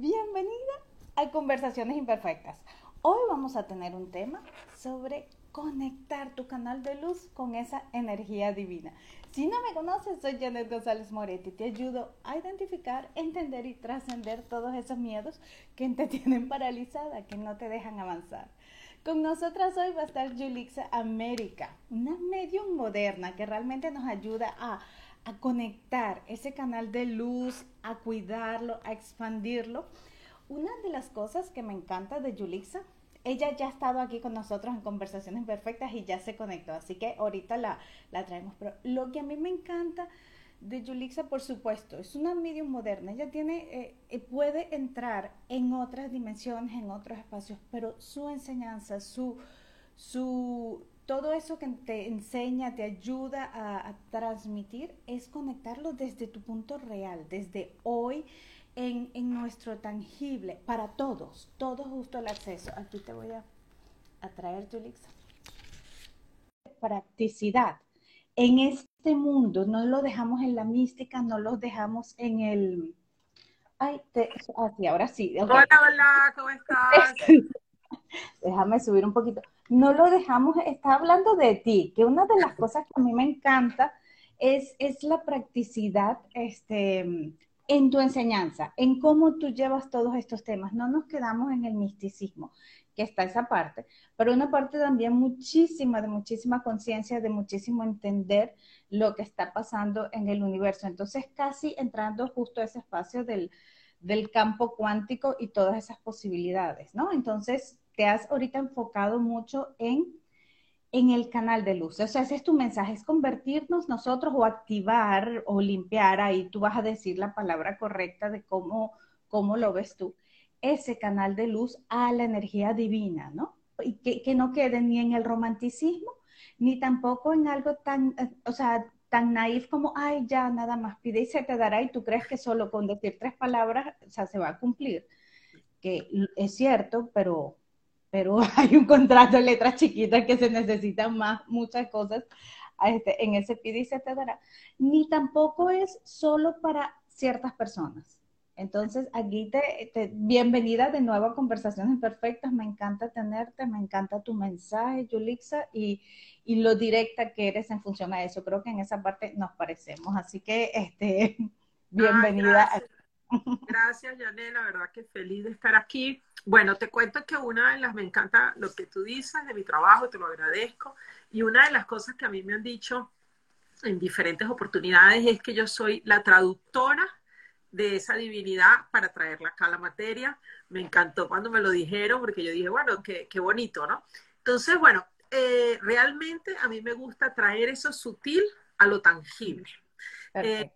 bienvenida a Conversaciones Imperfectas. Hoy vamos a tener un tema sobre conectar tu canal de luz con esa energía divina. Si no me conoces, soy Janet González Moretti. Te ayudo a identificar, entender y trascender todos esos miedos que te tienen paralizada, que no te dejan avanzar. Con nosotras hoy va a estar Julixa América, una medium moderna que realmente nos ayuda a a conectar ese canal de luz, a cuidarlo, a expandirlo. Una de las cosas que me encanta de Yulixa, ella ya ha estado aquí con nosotros en conversaciones perfectas y ya se conectó, así que ahorita la, la traemos. Pero lo que a mí me encanta de Yulixa, por supuesto, es una medium moderna. Ella tiene, eh, eh, puede entrar en otras dimensiones, en otros espacios, pero su enseñanza, su, su todo eso que te enseña, te ayuda a, transmitir, es conectarlo desde tu punto real, desde hoy en, nuestro tangible, para todos, todos justo el acceso. Aquí te voy a, traer, Julix. Practicidad. En este mundo no lo dejamos en la mística, no lo dejamos en el... Ay, te... ahora sí. Hola, hola, ¿cómo estás? Déjame subir un poquito no lo dejamos, está hablando de ti, que una de las cosas que a mí me encanta es, es la practicidad este, en tu enseñanza, en cómo tú llevas todos estos temas. No nos quedamos en el misticismo, que está esa parte, pero una parte también muchísima, de muchísima conciencia, de muchísimo entender lo que está pasando en el universo. Entonces, casi entrando justo a ese espacio del, del campo cuántico y todas esas posibilidades, ¿no? Entonces, te has ahorita enfocado mucho en, en el canal de luz. O sea, ese es tu mensaje, es convertirnos nosotros o activar o limpiar, ahí tú vas a decir la palabra correcta de cómo, cómo lo ves tú, ese canal de luz a la energía divina, ¿no? Y que, que no quede ni en el romanticismo, ni tampoco en algo tan, o sea, tan naif como, ay, ya nada más pide y se te dará y tú crees que solo con decir tres palabras, o sea, se va a cumplir. Que es cierto, pero pero hay un contrato de letras chiquitas que se necesitan más, muchas cosas este, en ese te dará. Ni tampoco es solo para ciertas personas. Entonces, aquí te, bienvenida de nuevo a Conversaciones Imperfectas. Me encanta tenerte, me encanta tu mensaje, Yulixa, y, y, lo directa que eres en función a eso. Creo que en esa parte nos parecemos. Así que, este, bienvenida. Gracias, Janet, la verdad que feliz de estar aquí. Bueno, te cuento que una de las, me encanta lo que tú dices de mi trabajo, te lo agradezco, y una de las cosas que a mí me han dicho en diferentes oportunidades es que yo soy la traductora de esa divinidad para traerla acá a la materia. Me encantó cuando me lo dijeron, porque yo dije, bueno, qué, qué bonito, ¿no? Entonces, bueno, eh, realmente a mí me gusta traer eso sutil a lo tangible. Eh,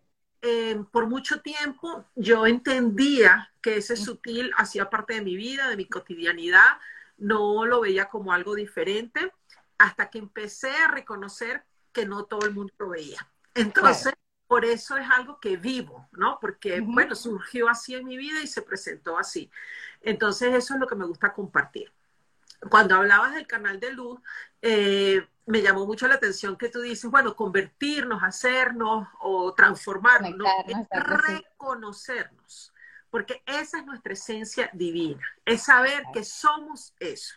por mucho tiempo yo entendía que ese sutil hacía parte de mi vida, de mi cotidianidad, no lo veía como algo diferente, hasta que empecé a reconocer que no todo el mundo lo veía. Entonces, por eso es algo que vivo, ¿no? Porque, bueno, surgió así en mi vida y se presentó así. Entonces, eso es lo que me gusta compartir. Cuando hablabas del canal de luz, eh, me llamó mucho la atención que tú dices, bueno, convertirnos, hacernos o transformarnos, ¿no? es reconocernos, porque esa es nuestra esencia divina, es saber que somos eso,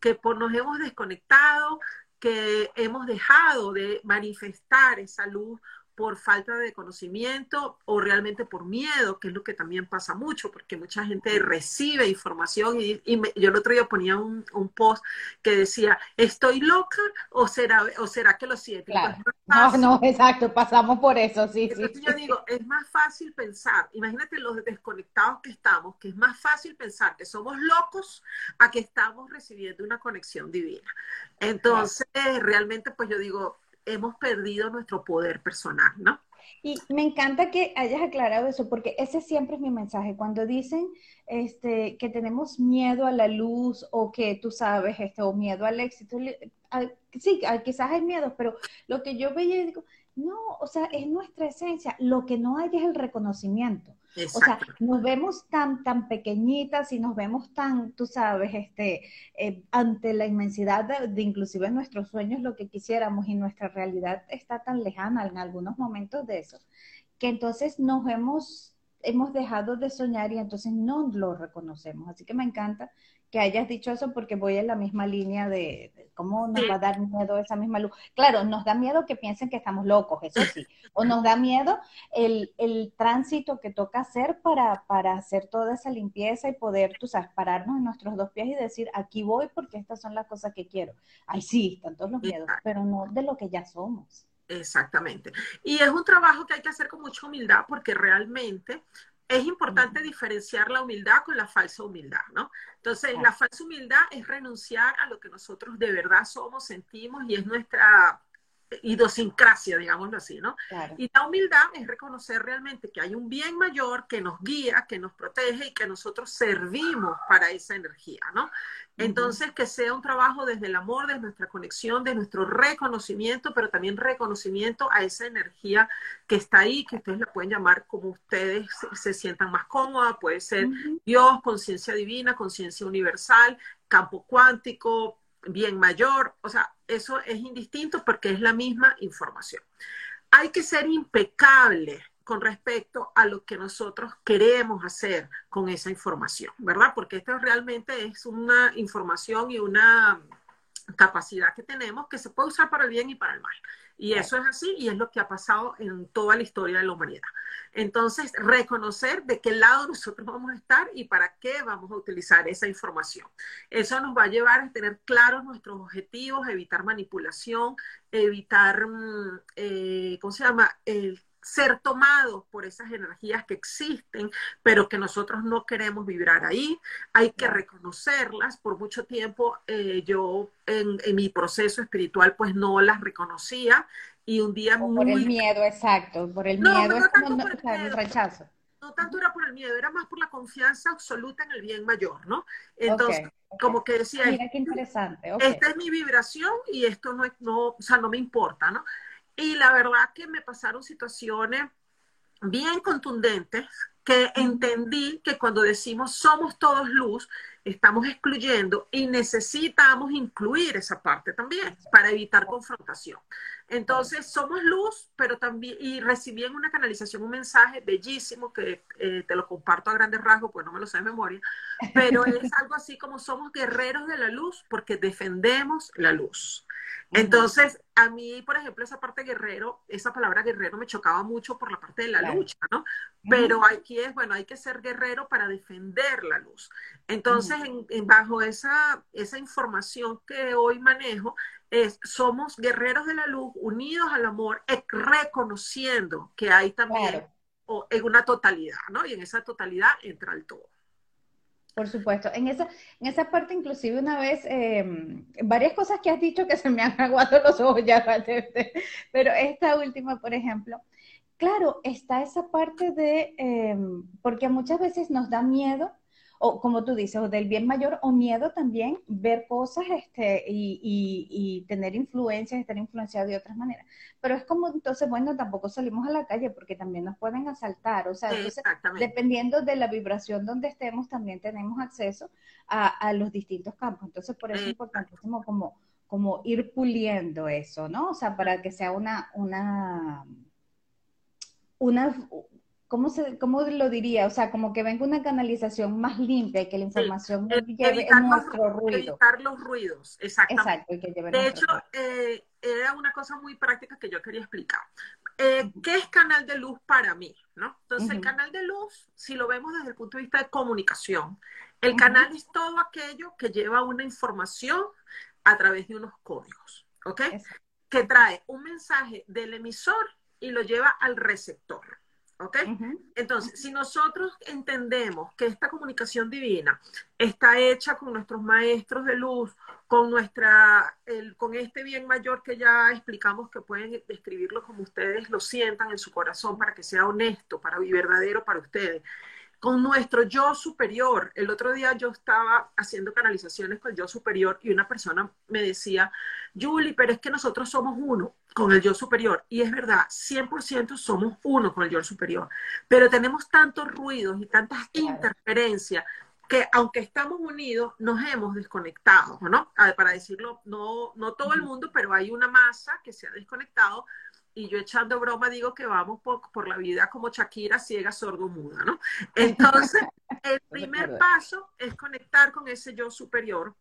que por nos hemos desconectado, que hemos dejado de manifestar esa luz por falta de conocimiento o realmente por miedo, que es lo que también pasa mucho, porque mucha gente recibe información y, yo el otro día ponía un, post que decía, ¿estoy loca o será, o será que lo siento? no, no, exacto, pasamos por eso, sí, sí. Yo digo, es más fácil pensar, imagínate los desconectados que estamos, que es más fácil pensar que somos locos a que estamos recibiendo una conexión divina. Entonces, realmente, pues yo digo, hemos perdido nuestro poder personal, ¿no? Y me encanta que hayas aclarado eso, porque ese siempre es mi mensaje. Cuando dicen este, que tenemos miedo a la luz o que tú sabes, este, o miedo al éxito, sí, quizás hay miedo, pero lo que yo veía, digo, no, o sea, es nuestra esencia. Lo que no hay es el reconocimiento. O sea, nos vemos tan, tan pequeñitas y nos vemos tan, tú sabes, este, eh, ante la inmensidad de, inclusive nuestros sueños, lo que quisiéramos y nuestra realidad está tan lejana en algunos momentos de eso, que entonces nos hemos hemos dejado de soñar y entonces no lo reconocemos. Así que me encanta que hayas dicho eso porque voy en la misma línea de, cómo nos va a dar miedo esa misma luz. Claro, nos da miedo que piensen que estamos locos, eso sí. O nos da miedo el, el tránsito que toca hacer para, para hacer toda esa limpieza y poder, tú sabes, pararnos en nuestros dos pies y decir, aquí voy porque estas son las cosas que quiero. Ay, sí, están todos los miedos, pero no de lo que ya somos. Exactamente. Y es un trabajo que hay que hacer con mucha humildad porque realmente es importante diferenciar la humildad con la falsa humildad, ¿no? Entonces, la falsa humildad es renunciar a lo que nosotros de verdad somos, sentimos y es nuestra idiosincrasia, digámoslo así, ¿no? Y la humildad es reconocer realmente que hay un bien mayor que nos guía, que nos protege y que nosotros servimos para esa energía, ¿no? Entonces, que sea un trabajo desde el amor, desde nuestra conexión, de nuestro reconocimiento, pero también reconocimiento a esa energía que está ahí, que ustedes la pueden llamar como ustedes se, sientan más cómoda, puede ser Dios, conciencia divina, conciencia universal, campo cuántico, bien mayor, o sea, eso es indistinto porque es la misma información. Hay que ser impecable con respecto a lo que nosotros queremos hacer con esa información, ¿verdad? Porque esto realmente es una información y una capacidad que tenemos que se puede usar para el bien y para el mal. Y eso es así y es lo que ha pasado en toda la historia de la humanidad. Entonces, reconocer de qué lado nosotros vamos a estar y para qué vamos a utilizar esa información. Eso nos va a llevar a tener claros nuestros objetivos, evitar manipulación, evitar, mm, eh, ¿cómo se llama? El ser tomados por esas energías que existen, pero que nosotros no queremos vibrar ahí. Hay que reconocerlas. Por mucho tiempo eh, yo en, mi proceso espiritual pues no las reconocía y un día muy... Por el miedo, exacto, por el miedo, no, tanto por el, rechazo. No tanto era por el miedo, era más por la confianza absoluta en el bien mayor, ¿no? Entonces, como que decía, Mira qué interesante. esta es mi vibración y esto no, no, o sea, no me importa, ¿no? Y la verdad que me pasaron situaciones bien contundentes que entendí que cuando decimos somos todos luz, estamos excluyendo y necesitamos incluir esa parte también para evitar confrontación. Entonces, somos luz, pero también, y recibí en una canalización un mensaje bellísimo que eh, te lo comparto a grandes rasgos, pues no me lo sé de memoria, pero es algo así como somos guerreros de la luz porque defendemos la luz. Entonces, a mí, por ejemplo, esa parte guerrero, esa palabra guerrero me chocaba mucho por la parte de la lucha, ¿no? Pero aquí es, bueno, hay que ser guerrero para defender la luz. Entonces, en, bajo esa, esa información que hoy manejo, es, somos guerreros de la luz, unidos al amor, reconociendo que hay también en una totalidad, ¿no? Y en esa totalidad entra el todo. Por supuesto. En esa, en esa parte, inclusive una vez, em, varias cosas que has dicho que se me han aguado los ojos ya, pero esta última, por ejemplo, claro, está esa parte de, em, porque muchas veces nos da miedo o como tú dices, o del bien mayor, o miedo también, ver cosas este, y, y, tener influencias, estar influenciado de otras maneras. Pero es como, entonces, bueno, tampoco salimos a la calle porque también nos pueden asaltar, o sea, dependiendo de la vibración donde estemos, también tenemos acceso a, a los distintos campos. Entonces, por eso es importantísimo como, como ir puliendo eso, ¿no? O sea, para que sea una, una, una ¿cómo, se, ¿cómo lo diría? O sea, como que venga una canalización más limpia y que la información lleve nuestro ruido. Evitar los ruidos, exactamente. Exacto, de hecho, eh, era una cosa muy práctica que yo quería explicar. Eh, ¿Qué es canal de luz para mí? ¿no? Entonces, el canal de luz, si lo vemos desde el punto de vista de comunicación, el canal es todo aquello que lleva una información a través de unos códigos, ¿ok? Que trae un mensaje del emisor y lo lleva al receptor. ¿Ok? Entonces, si nosotros entendemos que esta comunicación divina está hecha con nuestros maestros de luz, con nuestra, el, con este bien mayor que ya explicamos que pueden describirlo como ustedes lo sientan en su corazón para que sea honesto, para y verdadero para ustedes, con nuestro yo superior. El otro día yo estaba haciendo canalizaciones con el yo superior y una persona me decía, Julie, pero es que nosotros somos uno con el yo superior. Y es verdad, 100% somos uno con el yo superior. Pero tenemos tantos ruidos y tantas interferencias que aunque estamos unidos, nos hemos desconectado, ¿no? Para decirlo, no, no todo el mundo, pero hay una masa que se ha desconectado y yo echando broma digo que vamos por, la vida como Shakira, ciega, sordo, muda, ¿no? Entonces, el primer paso es conectar con ese yo superior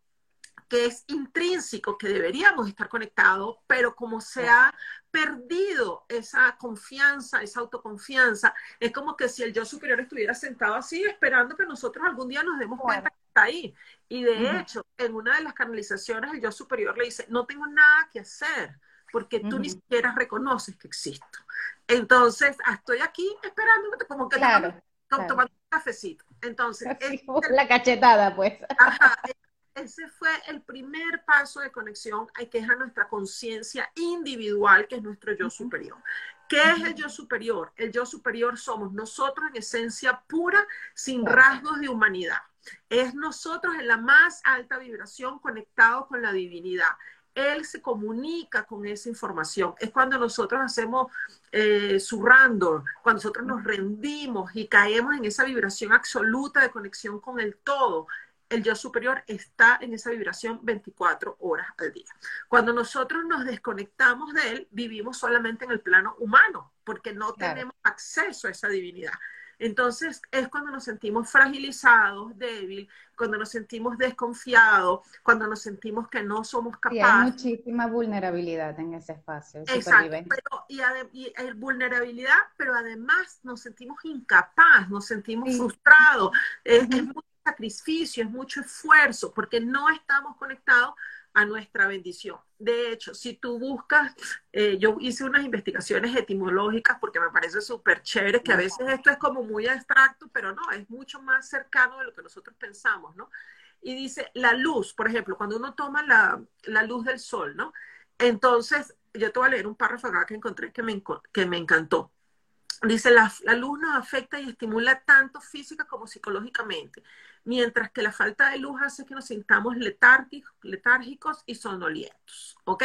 que es intrínseco, que deberíamos estar conectados, pero como se ha perdido esa confianza, esa autoconfianza, es como que si el yo superior estuviera sentado así esperando que nosotros algún día nos demos cuenta que está ahí. Y de hecho, en una de las canalizaciones, el yo superior le dice, no tengo nada que hacer, porque tú ni siquiera reconoces que existo. Entonces, ah, estoy aquí esperando, como que claro, tomando un cafecito. Entonces, la cachetada, pues. Ajá, ese fue el primer paso de conexión hay que es a nuestra conciencia individual, que es nuestro yo superior. ¿Qué es el yo superior? El yo superior somos nosotros en esencia pura, sin rasgos de humanidad. Es nosotros en la más alta vibración conectados con la divinidad. Él se comunica con esa información. Es cuando nosotros hacemos eh, surrando, cuando nosotros nos rendimos y caemos en esa vibración absoluta de conexión con el todo el yo superior está en esa vibración 24 horas al día. Cuando nosotros nos desconectamos de él, vivimos solamente en el plano humano, porque no tenemos acceso a esa divinidad. Entonces es cuando nos sentimos fragilizados, débil, cuando nos sentimos desconfiados, cuando nos sentimos que no somos capaces. Y hay muchísima vulnerabilidad en ese espacio. Exacto, pero, y, y, vulnerabilidad, pero además nos sentimos incapaz, nos sentimos frustrados. Es, sacrificio, es mucho esfuerzo, porque no estamos conectados a nuestra bendición. De hecho, si tú buscas, eh, yo hice unas investigaciones etimológicas porque me parece súper chévere, que a veces esto es como muy abstracto, pero no, es mucho más cercano de lo que nosotros pensamos, ¿no? Y dice, la luz, por ejemplo, cuando uno toma la, la luz del sol, ¿no? Entonces, yo te voy a leer un párrafo acá que encontré que me, que me encantó. Dice, la, la, luz nos afecta y estimula tanto física como psicológicamente, mientras que la falta de luz hace que nos sintamos letárgicos, letárgicos y sonolientos, ¿ok?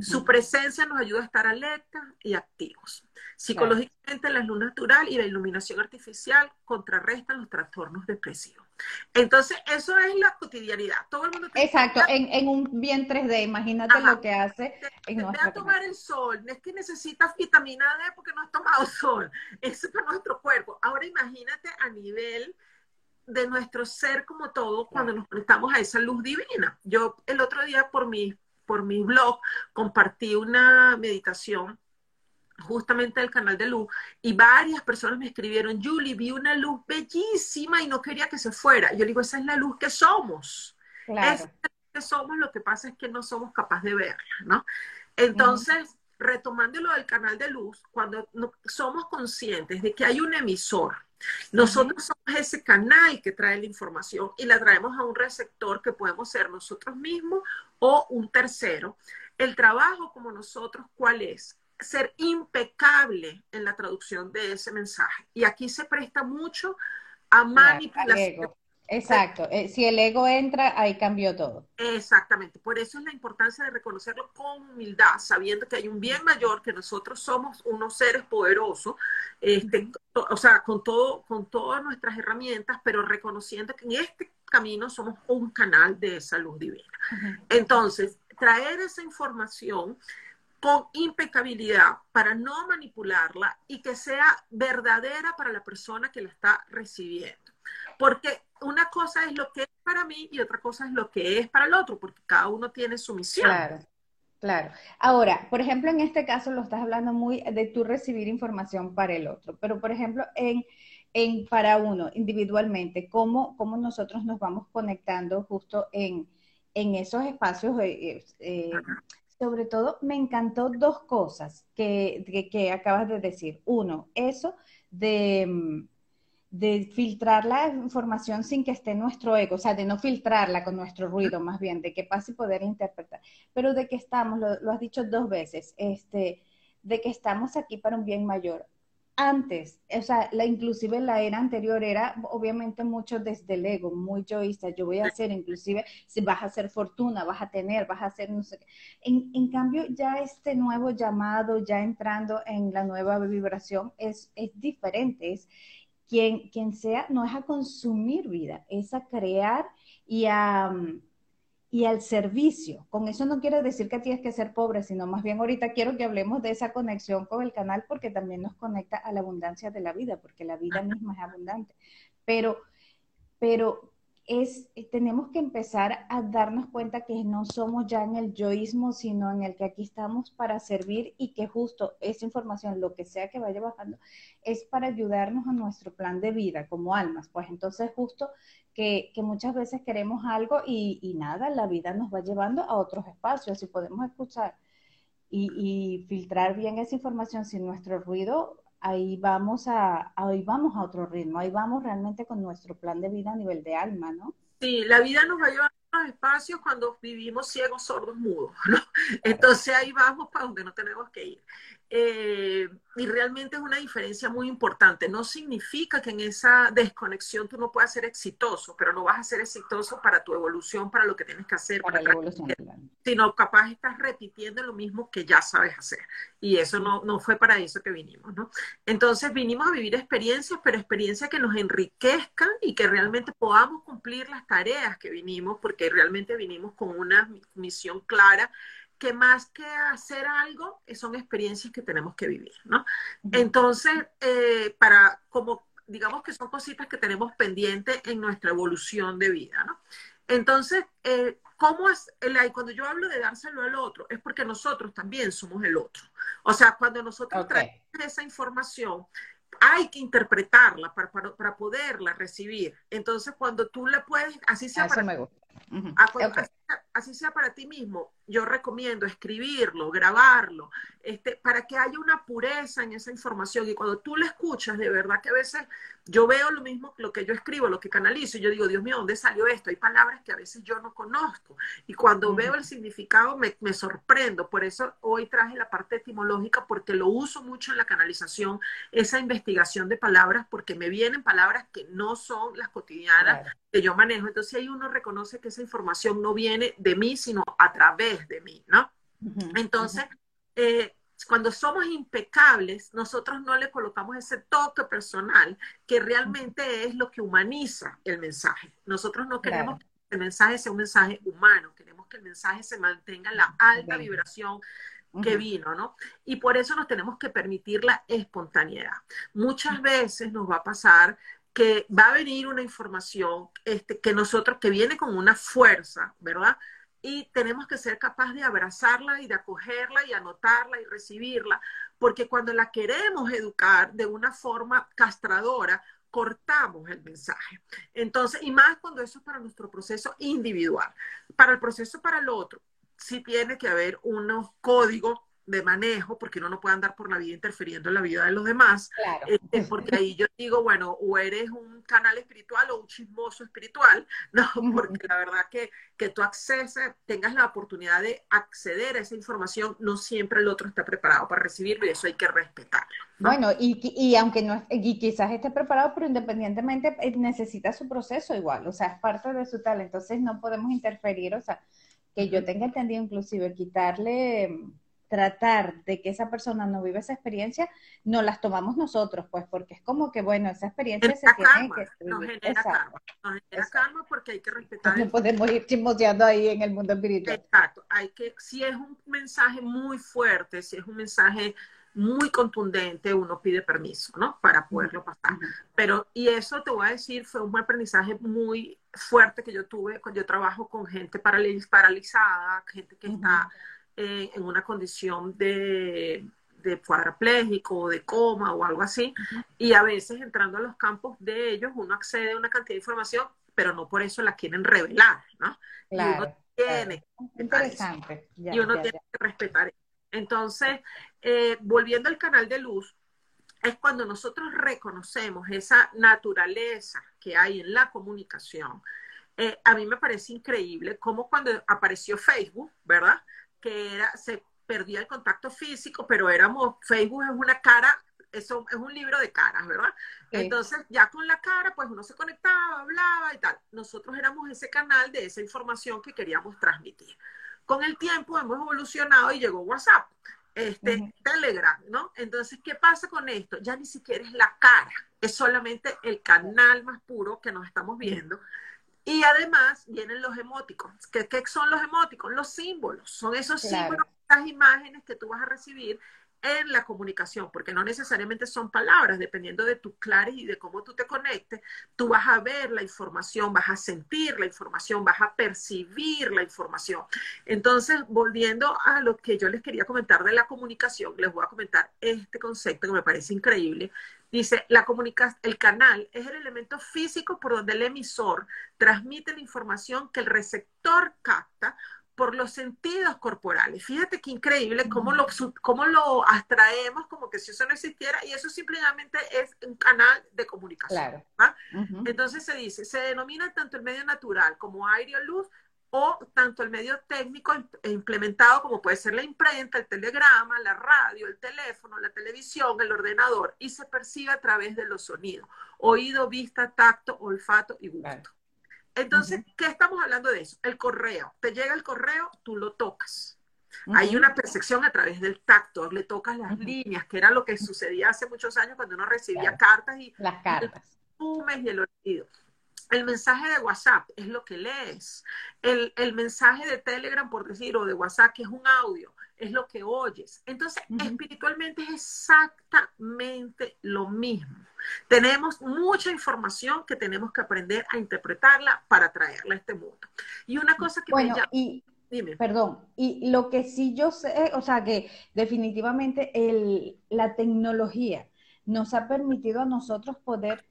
Su presencia nos ayuda a estar alerta y activos. Psicológicamente, la luz natural y la iluminación artificial contrarrestan los trastornos depresivos. Entonces, eso es la cotidianidad. Todo el mundo Exacto, en, un bien 3D, imagínate lo que hace. En a tomar el sol, no es que necesitas vitamina D porque no has tomado sol, eso es para nuestro cuerpo. Ahora imagínate a nivel de nuestro ser como todo cuando nos conectamos a esa luz divina. Yo el otro día por mi, por mi blog compartí una meditación justamente del canal de luz y varias personas me escribieron, Julie, vi una luz bellísima y no quería que se fuera. Yo digo, esa es la luz que somos. Claro. Es que somos, lo que pasa es que no somos capaces de verla, ¿no? Entonces, retomando lo del canal de luz, cuando somos conscientes de que hay un emisor, nosotros somos ese canal que trae la información y la traemos a un receptor que podemos ser nosotros mismos o un tercero. El trabajo como nosotros, ¿cuál es? Ser impecable en la traducción de ese mensaje. Y aquí se presta mucho a manipulación. Exacto, eh, si el ego entra, ahí cambió todo. Exactamente, por eso es la importancia de reconocerlo con humildad, sabiendo que hay un bien mayor, que nosotros somos unos seres poderosos, este, o sea, con, todo, con todas nuestras herramientas, pero reconociendo que en este camino somos un canal de salud divina. Entonces, traer esa información con impecabilidad para no manipularla y que sea verdadera para la persona que la está recibiendo. Porque una cosa es lo que es para mí y otra cosa es lo que es para el otro, porque cada uno tiene su misión. Claro, claro. Ahora, por ejemplo, en este caso lo estás hablando muy de tú recibir información para el otro, pero por ejemplo, en, en para uno individualmente, ¿cómo, cómo nosotros nos vamos conectando justo en, en esos espacios? Eh, eh, sobre todo, me encantó dos cosas que, que acabas de decir. Uno, eso de mm, de filtrar la información sin que esté nuestro ego, o sea, de no filtrarla con nuestro ruido, más bien, de que pase y poder interpretar, pero de que estamos, lo, has dicho dos veces, este, de que estamos aquí para un bien mayor. Antes, o sea, la, inclusive la era anterior era obviamente mucho desde el ego, muy yoísta, yo voy a hacer, inclusive si vas a hacer fortuna, vas a tener, vas a hacer no sé qué. En, en cambio, ya este nuevo llamado, ya entrando en la nueva vibración, es, es diferente, es, quien, sea, no es a consumir vida, es a crear y a, y al servicio. Con eso no quiere decir que tienes que ser pobre, sino más bien ahorita quiero que hablemos de esa conexión con el canal porque también nos conecta a la abundancia de la vida, porque la vida misma es abundante. Pero, pero es, eh, tenemos que empezar a darnos cuenta que no somos ya en el yoísmo, sino en el que aquí estamos para servir y que justo esa información, lo que sea que vaya bajando, es para ayudarnos a nuestro plan de vida como almas. Pues entonces justo que, que muchas veces queremos algo y, y, nada, la vida nos va llevando a otros espacios y podemos escuchar y, y filtrar bien esa información sin nuestro ruido ahí vamos a, ahí vamos a otro ritmo, ahí vamos realmente con nuestro plan de vida a nivel de alma, ¿no? Sí, la vida nos va a llevar a los espacios cuando vivimos ciegos, sordos, mudos, ¿no? Entonces ahí vamos para donde no tenemos que ir. Eh, y realmente es una diferencia muy importante. No significa que en esa desconexión tú no puedas ser exitoso, pero no vas a ser exitoso para tu evolución, para lo que tienes que hacer, para, la evolución, sino capaz estás repitiendo lo mismo que ya sabes hacer. Y eso no, no fue para eso que vinimos, ¿no? Entonces vinimos a vivir experiencias, pero experiencias que nos enriquezcan y que realmente podamos cumplir las tareas que vinimos, porque realmente vinimos con una misión clara que más que hacer algo, eh, son experiencias que tenemos que vivir, ¿no? Entonces, eh, para, como, digamos que son cositas que tenemos pendientes en nuestra evolución de vida, ¿no? Entonces, eh, ¿cómo es, cuando yo hablo de dárselo al otro, es porque nosotros también somos el otro. O sea, cuando nosotros traemos esa información, hay que interpretarla para, para, poderla recibir. Entonces, cuando tú la puedes, así sea para, así sea para ti mismo, yo recomiendo escribirlo, grabarlo, este, para que haya una pureza en esa información. Y cuando tú la escuchas, de verdad que a veces yo veo lo mismo, lo que yo escribo, lo que canalizo, y yo digo, Dios mío, ¿dónde salió esto? Hay palabras que a veces yo no conozco. Y cuando veo el significado me, me, sorprendo. Por eso hoy traje la parte etimológica, porque lo uso mucho en la canalización, esa investigación de palabras, porque me vienen palabras que no son las cotidianas que yo manejo. Entonces ahí uno reconoce que esa información no viene de mí, sino a través de mí, ¿no? Entonces, eh, cuando somos impecables, nosotros no le colocamos ese toque personal que realmente es lo que humaniza el mensaje. Nosotros no queremos que el mensaje sea un mensaje humano, queremos que el mensaje se mantenga en la alta vibración que vino, ¿no? Y por eso nos tenemos que permitir la espontaneidad. Muchas veces nos va a pasar que va a venir una información este, que nosotros, que viene con una fuerza, ¿verdad? y tenemos que ser capaces de abrazarla y de acogerla y anotarla y recibirla, porque cuando la queremos educar de una forma castradora, cortamos el mensaje. Entonces, y más cuando eso es para nuestro proceso individual. Para el proceso para el otro, sí tiene que haber unos códigos de manejo, porque uno no puede andar por la vida interfiriendo en la vida de los demás, este, porque ahí yo digo, bueno, o eres un canal espiritual o un chismoso espiritual, ¿no? Porque la verdad que, que tú acceses, tengas la oportunidad de acceder a esa información, no siempre el otro está preparado para recibirlo y eso hay que respetarlo. Bueno, y, y aunque no, y quizás esté preparado, pero independientemente eh, necesita su proceso igual, o sea, es parte de su tal, entonces no podemos interferir, o sea, que yo tenga entendido inclusive quitarle tratar de que esa persona no viva esa experiencia, no las tomamos nosotros, pues, porque es como que, bueno, esa experiencia se tiene que Nos genera karma, nos genera karma porque hay que respetar. No podemos ir chismoseando ahí en el mundo espiritual. Exacto, hay que, si es un mensaje muy fuerte, si es un mensaje muy contundente, uno pide permiso, ¿no? Para poderlo pasar. Pero, y eso te voy a decir, fue un aprendizaje muy fuerte que yo tuve cuando yo trabajo con gente paralizada, gente que está eh, en una condición de, de cuadrapléjico o de coma o algo así, y a veces entrando a los campos de ellos uno accede a una cantidad de información, pero no por eso la quieren revelar, ¿no? y uno tiene, Interesante. y uno tiene que respetar. Entonces, eh, volviendo al canal de luz, es cuando nosotros reconocemos esa naturaleza que hay en la comunicación. Eh, a mí me parece increíble cómo cuando apareció Facebook, ¿verdad? Que era, se perdía el contacto físico, pero éramos, Facebook es una cara, eso es un libro de caras, ¿verdad? Entonces, ya con la cara, pues uno se conectaba, hablaba y tal. Nosotros éramos ese canal de esa información que queríamos transmitir. Con el tiempo hemos evolucionado y llegó WhatsApp, este, Telegram, ¿no? Entonces, ¿qué pasa con esto? Ya ni siquiera es la cara, es solamente el canal más puro que nos estamos viendo Y además vienen los emóticos. ¿Qué, ¿Qué, son los emóticos? Los símbolos. Son esos claro. símbolos, las imágenes que tú vas a recibir en la comunicación, porque no necesariamente son palabras, dependiendo de tus clares y de cómo tú te conectes, tú vas a ver la información, vas a sentir la información, vas a percibir la información. Entonces, volviendo a lo que yo les quería comentar de la comunicación, les voy a comentar este concepto que me parece increíble. Dice, la comunica el canal es el elemento físico por donde el emisor transmite la información que el receptor capta por los sentidos corporales. Fíjate qué increíble cómo lo, cómo lo abstraemos como que si eso no existiera y eso simplemente es un canal de comunicación. Claro. Entonces se dice, se denomina tanto el medio natural como aire o luz o tanto el medio técnico e implementado como puede ser la imprenta, el telegrama, la radio, el teléfono, la televisión, el ordenador y se percibe a través de los sonidos, oído, vista, tacto, olfato y gusto. Entonces, ¿qué estamos hablando de eso? El correo. Te llega el correo, tú lo tocas. Hay una percepción a través del tacto, le tocas las líneas, que era lo que sucedía hace muchos años cuando uno recibía cartas y las cartas. El y el oído. El mensaje de WhatsApp es lo que lees. El, el, mensaje de Telegram, por decir, o de WhatsApp, que es un audio, es lo que oyes. Entonces, espiritualmente es exactamente lo mismo. Tenemos mucha información que tenemos que aprender a interpretarla para traerla a este mundo. Y una cosa que bueno, y Dime. Perdón, y lo que sí yo sé, o sea, que definitivamente el, la tecnología nos ha permitido a nosotros poder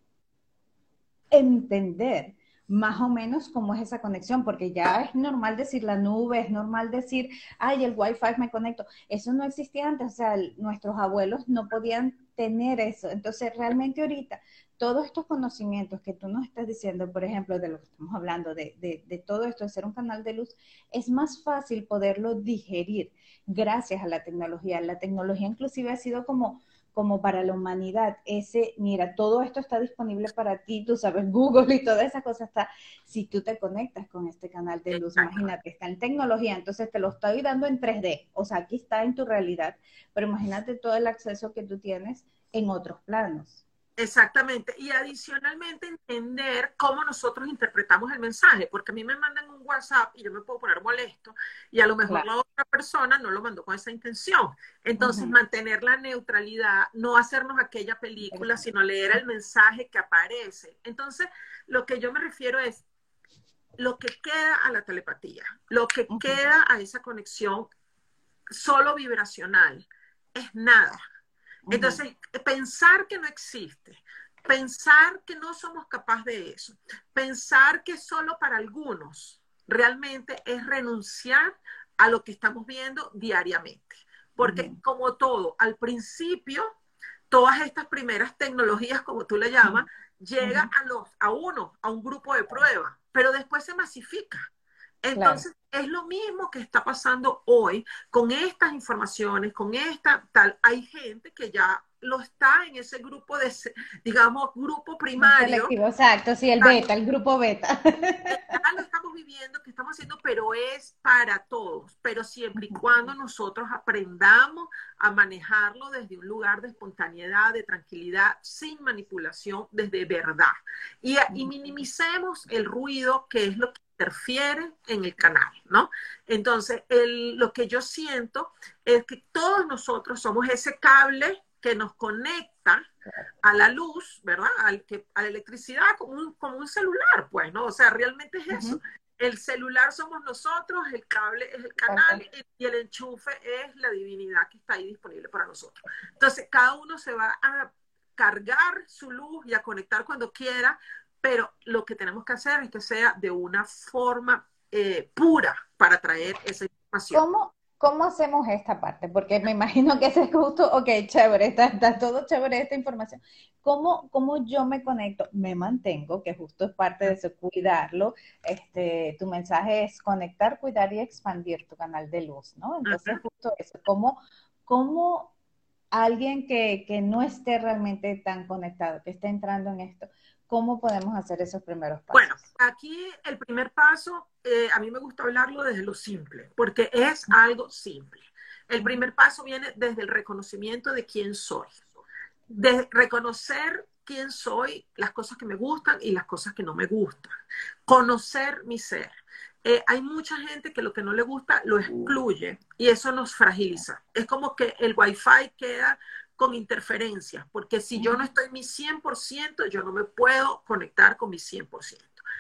entender más o menos cómo es esa conexión, porque ya es normal decir la nube, es normal decir, ay, el Wi-Fi me conecto. Eso no existía antes, o sea, nuestros abuelos no podían tener eso. Entonces, realmente ahorita, todos estos conocimientos que tú nos estás diciendo, por ejemplo, de lo que estamos hablando, de, de, de todo esto, de ser un canal de luz, es más fácil poderlo digerir gracias a la tecnología. La tecnología inclusive ha sido como como para la humanidad, ese, mira, todo esto está disponible para ti, tú sabes, Google y toda esa cosa está, si tú te conectas con este canal de luz, imagínate, está en tecnología, entonces te lo estoy dando en 3D, o sea, aquí está en tu realidad, pero imagínate todo el acceso que tú tienes en otros planos. Exactamente. Y adicionalmente entender cómo nosotros interpretamos el mensaje, porque a mí me mandan un WhatsApp y yo me puedo poner molesto y a lo mejor la otra persona no lo mandó con esa intención. Entonces, mantener la neutralidad, no hacernos aquella película, sino leer el mensaje que aparece. Entonces, lo que yo me refiero es lo que queda a la telepatía, lo que queda a esa conexión solo vibracional, es nada entonces, pensar que no existe, pensar que no somos capaces de eso, pensar que solo para algunos realmente es renunciar a lo que estamos viendo diariamente. Porque como todo, al principio, todas estas primeras tecnologías, como tú le llamas, llega a, los, a uno, a un grupo de prueba, pero después se masifica. Entonces, es lo mismo que está pasando hoy con estas informaciones, con esta tal. Hay gente que ya lo está en ese grupo de, digamos, grupo primario. Exacto, sí, el beta, el grupo beta. Ya lo estamos viviendo, que estamos haciendo, pero es para todos, pero siempre y cuando nosotros aprendamos a manejarlo desde un lugar de espontaneidad, de tranquilidad, sin manipulación, desde verdad. Y, y minimicemos el ruido, que es lo que interfiere en el canal, ¿no? Entonces, lo que yo siento es que todos nosotros somos ese cable que nos conecta a la luz, ¿verdad? Al que, a la electricidad como un, como un celular, pues, ¿no? O sea, realmente es eso. El celular somos nosotros, el cable es el canal y el enchufe es la divinidad que está ahí disponible para nosotros. Entonces, cada uno se va a cargar su luz y a conectar cuando quiera, pero lo que tenemos que hacer es que sea de una forma eh, pura para traer esa información. ¿Cómo, ¿Cómo hacemos esta parte? Porque me imagino que ese es justo, ok, chévere, está, todo chévere esta información. ¿Cómo, ¿Cómo, yo me conecto? Me mantengo, que justo es parte de eso, cuidarlo. Este, tu mensaje es conectar, cuidar y expandir tu canal de luz, ¿no? Entonces, justo eso, ¿cómo, cómo alguien que, que no esté realmente tan conectado, que esté entrando en esto, ¿Cómo podemos hacer esos primeros pasos? Bueno, aquí el primer paso, eh, a mí me gusta hablarlo desde lo simple, porque es algo simple. El primer paso viene desde el reconocimiento de quién soy, de reconocer quién soy, las cosas que me gustan y las cosas que no me gustan. Conocer mi ser. Eh, hay mucha gente que lo que no le gusta lo excluye y eso nos fragiliza. Es como que el wifi queda con interferencias, porque si yo no estoy mi 100%, yo no me puedo conectar con mi 100%.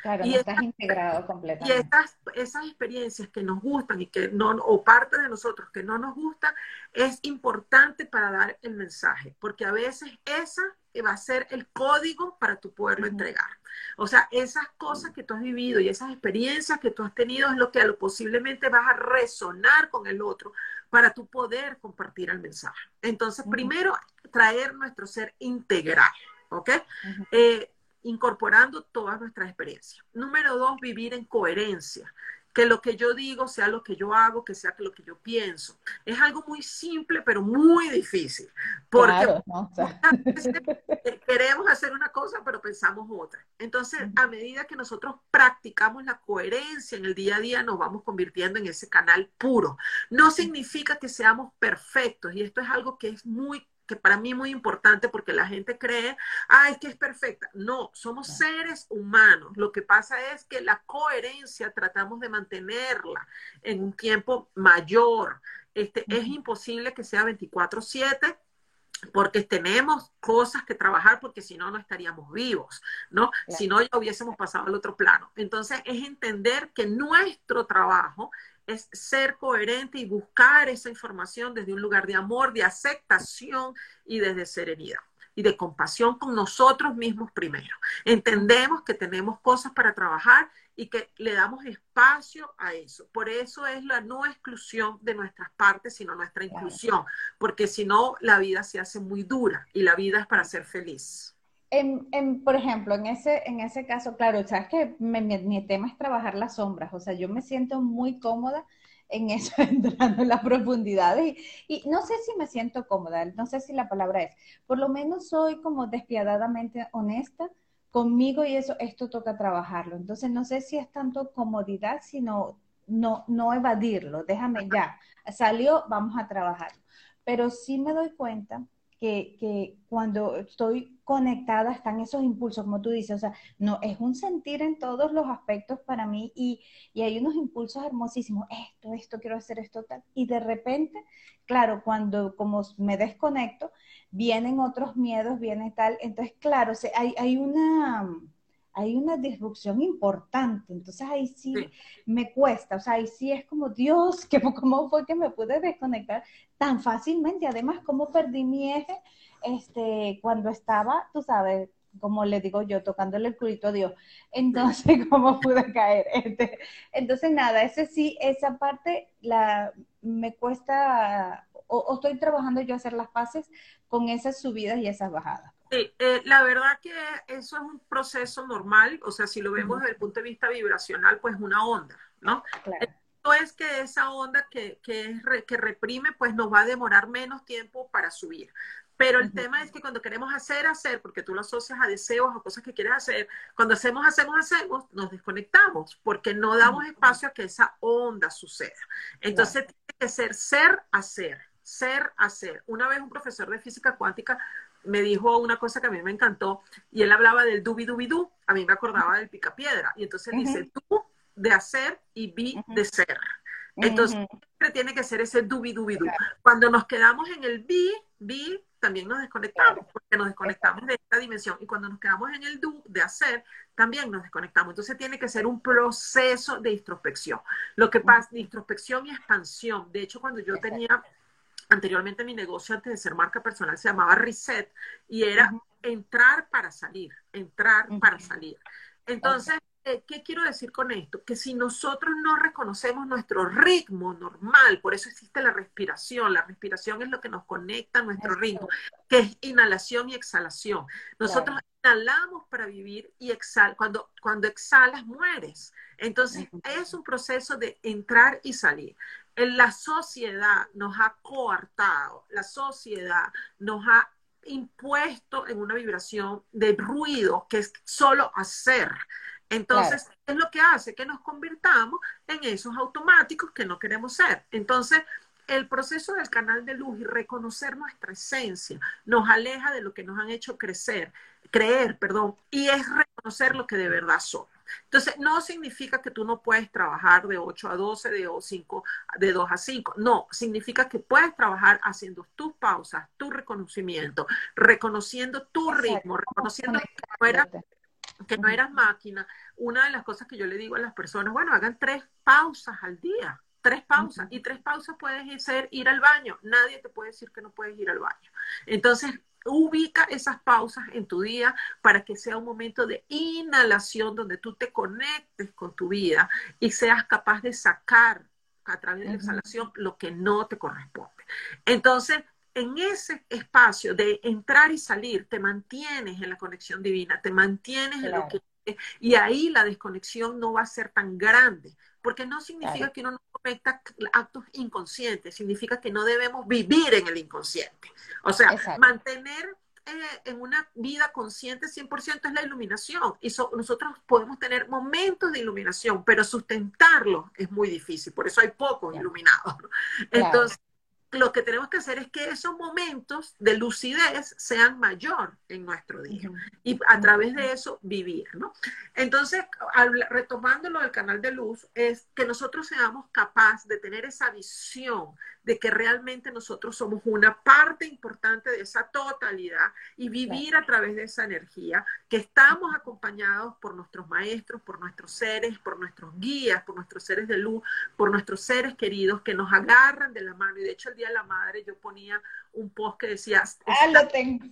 Claro, y estás integrado completamente. Y esas, esas experiencias que nos gustan y que no, o parte de nosotros que no nos gusta, es importante para dar el mensaje, porque a veces esa va a ser el código para tu poderlo entregar. O sea, esas cosas que tú has vivido y esas experiencias que tú has tenido es lo que posiblemente vas a resonar con el otro para tu poder compartir el mensaje. Entonces, primero, traer nuestro ser integral, ¿ok? incorporando todas nuestras experiencias. Número dos, vivir en coherencia. Que lo que yo digo sea lo que yo hago, que sea lo que yo pienso. Es algo muy simple, pero muy difícil. Porque queremos hacer una cosa, pero pensamos otra. Entonces, a medida que nosotros practicamos la coherencia en el día a día, nos vamos convirtiendo en ese canal puro. No significa que seamos perfectos, y esto es algo que es muy que para mí es muy importante porque la gente cree, ay, que es perfecta. No, somos seres humanos. Lo que pasa es que la coherencia tratamos de mantenerla en un tiempo mayor. Este, Es imposible que sea 24/7 porque tenemos cosas que trabajar, porque si no, no estaríamos vivos, ¿no? Si no, ya hubiésemos pasado al otro plano. Entonces, es entender que nuestro trabajo es ser coherente y buscar esa información desde un lugar de amor, de aceptación y desde serenidad y de compasión con nosotros mismos primero. Entendemos que tenemos cosas para trabajar y que le damos espacio a eso. Por eso es la no exclusión de nuestras partes, sino nuestra inclusión, porque si no, la vida se hace muy dura y la vida es para ser feliz. En, por ejemplo, en ese, en ese caso, claro, sabes que mi, tema es trabajar las sombras, o sea, yo me siento muy cómoda en eso, entrando en las profundidades, y, y, no sé si me siento cómoda, no sé si la palabra es, por lo menos soy como despiadadamente honesta conmigo y eso, esto toca trabajarlo. Entonces, no sé si es tanto comodidad, sino no, no evadirlo, déjame ya, salió, vamos a trabajar. Pero sí me doy cuenta que, cuando estoy conectada están esos impulsos, como tú dices, o sea, no, es un sentir en todos los aspectos para mí y, y hay unos impulsos hermosísimos, esto, esto, quiero hacer esto, tal, y de repente, claro, cuando como me desconecto, vienen otros miedos, viene tal, entonces, claro, hay, hay una hay una disrupción importante. Entonces ahí sí, me cuesta, o sea, ahí sí es como, Dios, ¿cómo fue que me pude desconectar tan fácilmente? Además, ¿cómo perdí mi eje este, cuando estaba, tú sabes, como le digo yo, tocándole el culito a Dios. Entonces, ¿cómo pude caer? Este, entonces, nada, ese sí, esa parte la, me cuesta, o, o estoy trabajando yo a hacer las paces con esas subidas y esas bajadas. Sí, eh, la verdad que eso es un proceso normal, o sea, si lo vemos desde el punto de vista vibracional, pues una onda, ¿no? Esto es que esa onda que, que, que reprime, pues nos va a demorar menos tiempo para subir. Pero el tema es que cuando queremos hacer, hacer, porque tú lo asocias a deseos, o cosas que quieres hacer, cuando hacemos, hacemos, hacemos, nos desconectamos, porque no damos espacio a que esa onda suceda. Entonces tiene que ser ser, hacer, ser, hacer. Una vez un profesor de física cuántica me dijo una cosa que a mí me encantó y él hablaba del dubi dubi du, a mí me acordaba del picapiedra y entonces dice tú de hacer y vi de ser. Entonces siempre tiene que ser ese dubi dubi du. Cuando nos quedamos en el vi, vi, también nos desconectamos porque nos desconectamos de esta dimensión y cuando nos quedamos en el do de hacer, también nos desconectamos. Entonces tiene que ser un proceso de introspección. Lo que pasa, de introspección y expansión. De hecho, cuando yo tenía anteriormente mi negocio antes de ser marca personal se llamaba Reset y era entrar para salir, entrar para salir. Entonces, eh, ¿qué quiero decir con esto? Que si nosotros no reconocemos nuestro ritmo normal, por eso existe la respiración, la respiración es lo que nos conecta a nuestro ritmo, que es inhalación y exhalación. Nosotros inhalamos para vivir y exhal cuando, cuando exhalas mueres. Entonces, es un proceso de entrar y salir la sociedad nos ha coartado, la sociedad nos ha impuesto en una vibración de ruido que es solo hacer. Entonces, es lo que hace que nos convirtamos en esos automáticos que no queremos ser. Entonces, el proceso del canal de luz y reconocer nuestra esencia nos aleja de lo que nos han hecho crecer, creer, perdón, y es reconocer lo que de verdad somos. Entonces, no significa que tú no puedes trabajar de 8 a 12, de 5, de 2 a 5. No, significa que puedes trabajar haciendo tus pausas, tu reconocimiento, reconociendo tu ritmo, reconociendo que no, eras, que no eras máquina. Una de las cosas que yo le digo a las personas, bueno, hagan tres pausas al día tres pausas. Y tres pausas puedes ser ir al baño. Nadie te puede decir que no puedes ir al baño. Entonces, ubica esas pausas en tu día para que sea un momento de inhalación donde tú te conectes con tu vida y seas capaz de sacar a través de la exhalación lo que no te corresponde. Entonces, en ese espacio de entrar y salir, te mantienes en la conexión divina, te mantienes en lo que... Y ahí la desconexión no va a ser tan grande, porque no significa que uno no cometa actos inconscientes, significa que no debemos vivir en el inconsciente. O sea, mantener eh, en una vida consciente 100% es la iluminación. Y nosotros podemos tener momentos de iluminación, pero sustentarlo es muy difícil, por eso hay pocos iluminados. Entonces, lo que tenemos que hacer es que esos momentos de lucidez sean mayor en nuestro día y a través de eso vivir, ¿no? Entonces, retomando lo del canal de luz, es que nosotros seamos capaces de tener esa visión de que realmente nosotros somos una parte importante de esa totalidad y vivir a través de esa energía, que estamos acompañados por nuestros maestros, por nuestros seres, por nuestros guías, por nuestros seres de luz, por nuestros seres queridos que nos agarran de la mano. Y de hecho el Día de la Madre yo ponía un post que decía... Ah, lo tengo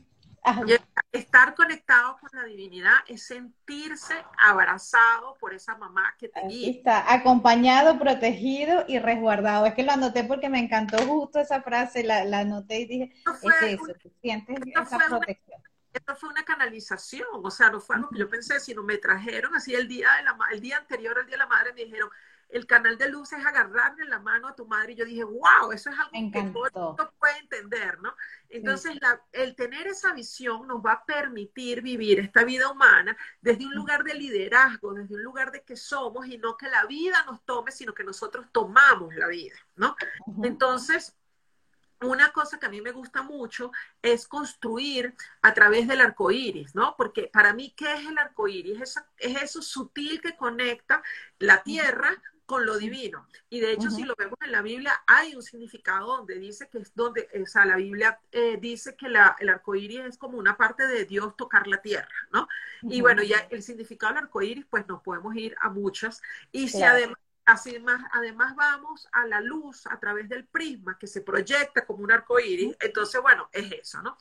Estar conectado con la divinidad es sentirse abrazado por esa mamá que te guía. Está, acompañado, protegido y resguardado. Es que lo anoté porque me encantó justo esa frase, la, anoté y dije, es eso, sientes esa protección. esto fue una canalización, o sea, no fue algo que yo pensé, sino me trajeron así el día, de la, el día anterior al Día de la Madre, me dijeron, el canal de luz es agarrarle la mano a tu madre y yo dije, wow, eso es algo que todo el puede entender, ¿no? Entonces, el tener esa visión nos va a permitir vivir esta vida humana desde un lugar de liderazgo, desde un lugar de que somos y no que la vida nos tome, sino que nosotros tomamos la vida, ¿no? Entonces, una cosa que a mí me gusta mucho es construir a través del arco iris, ¿no? Porque para mí, ¿qué es el arco iris? Es, es eso sutil que conecta la tierra con lo divino. Y de hecho, si lo vemos en la Biblia, hay un significado donde dice que es donde, o sea, la Biblia eh, dice que la, el arco iris es como una parte de Dios tocar la tierra, ¿no? Y bueno, ya el significado del arco iris, pues nos podemos ir a muchas. Y si además Así más, además vamos a la luz a través del prisma que se proyecta como un arco iris. Entonces, bueno, es eso, ¿no?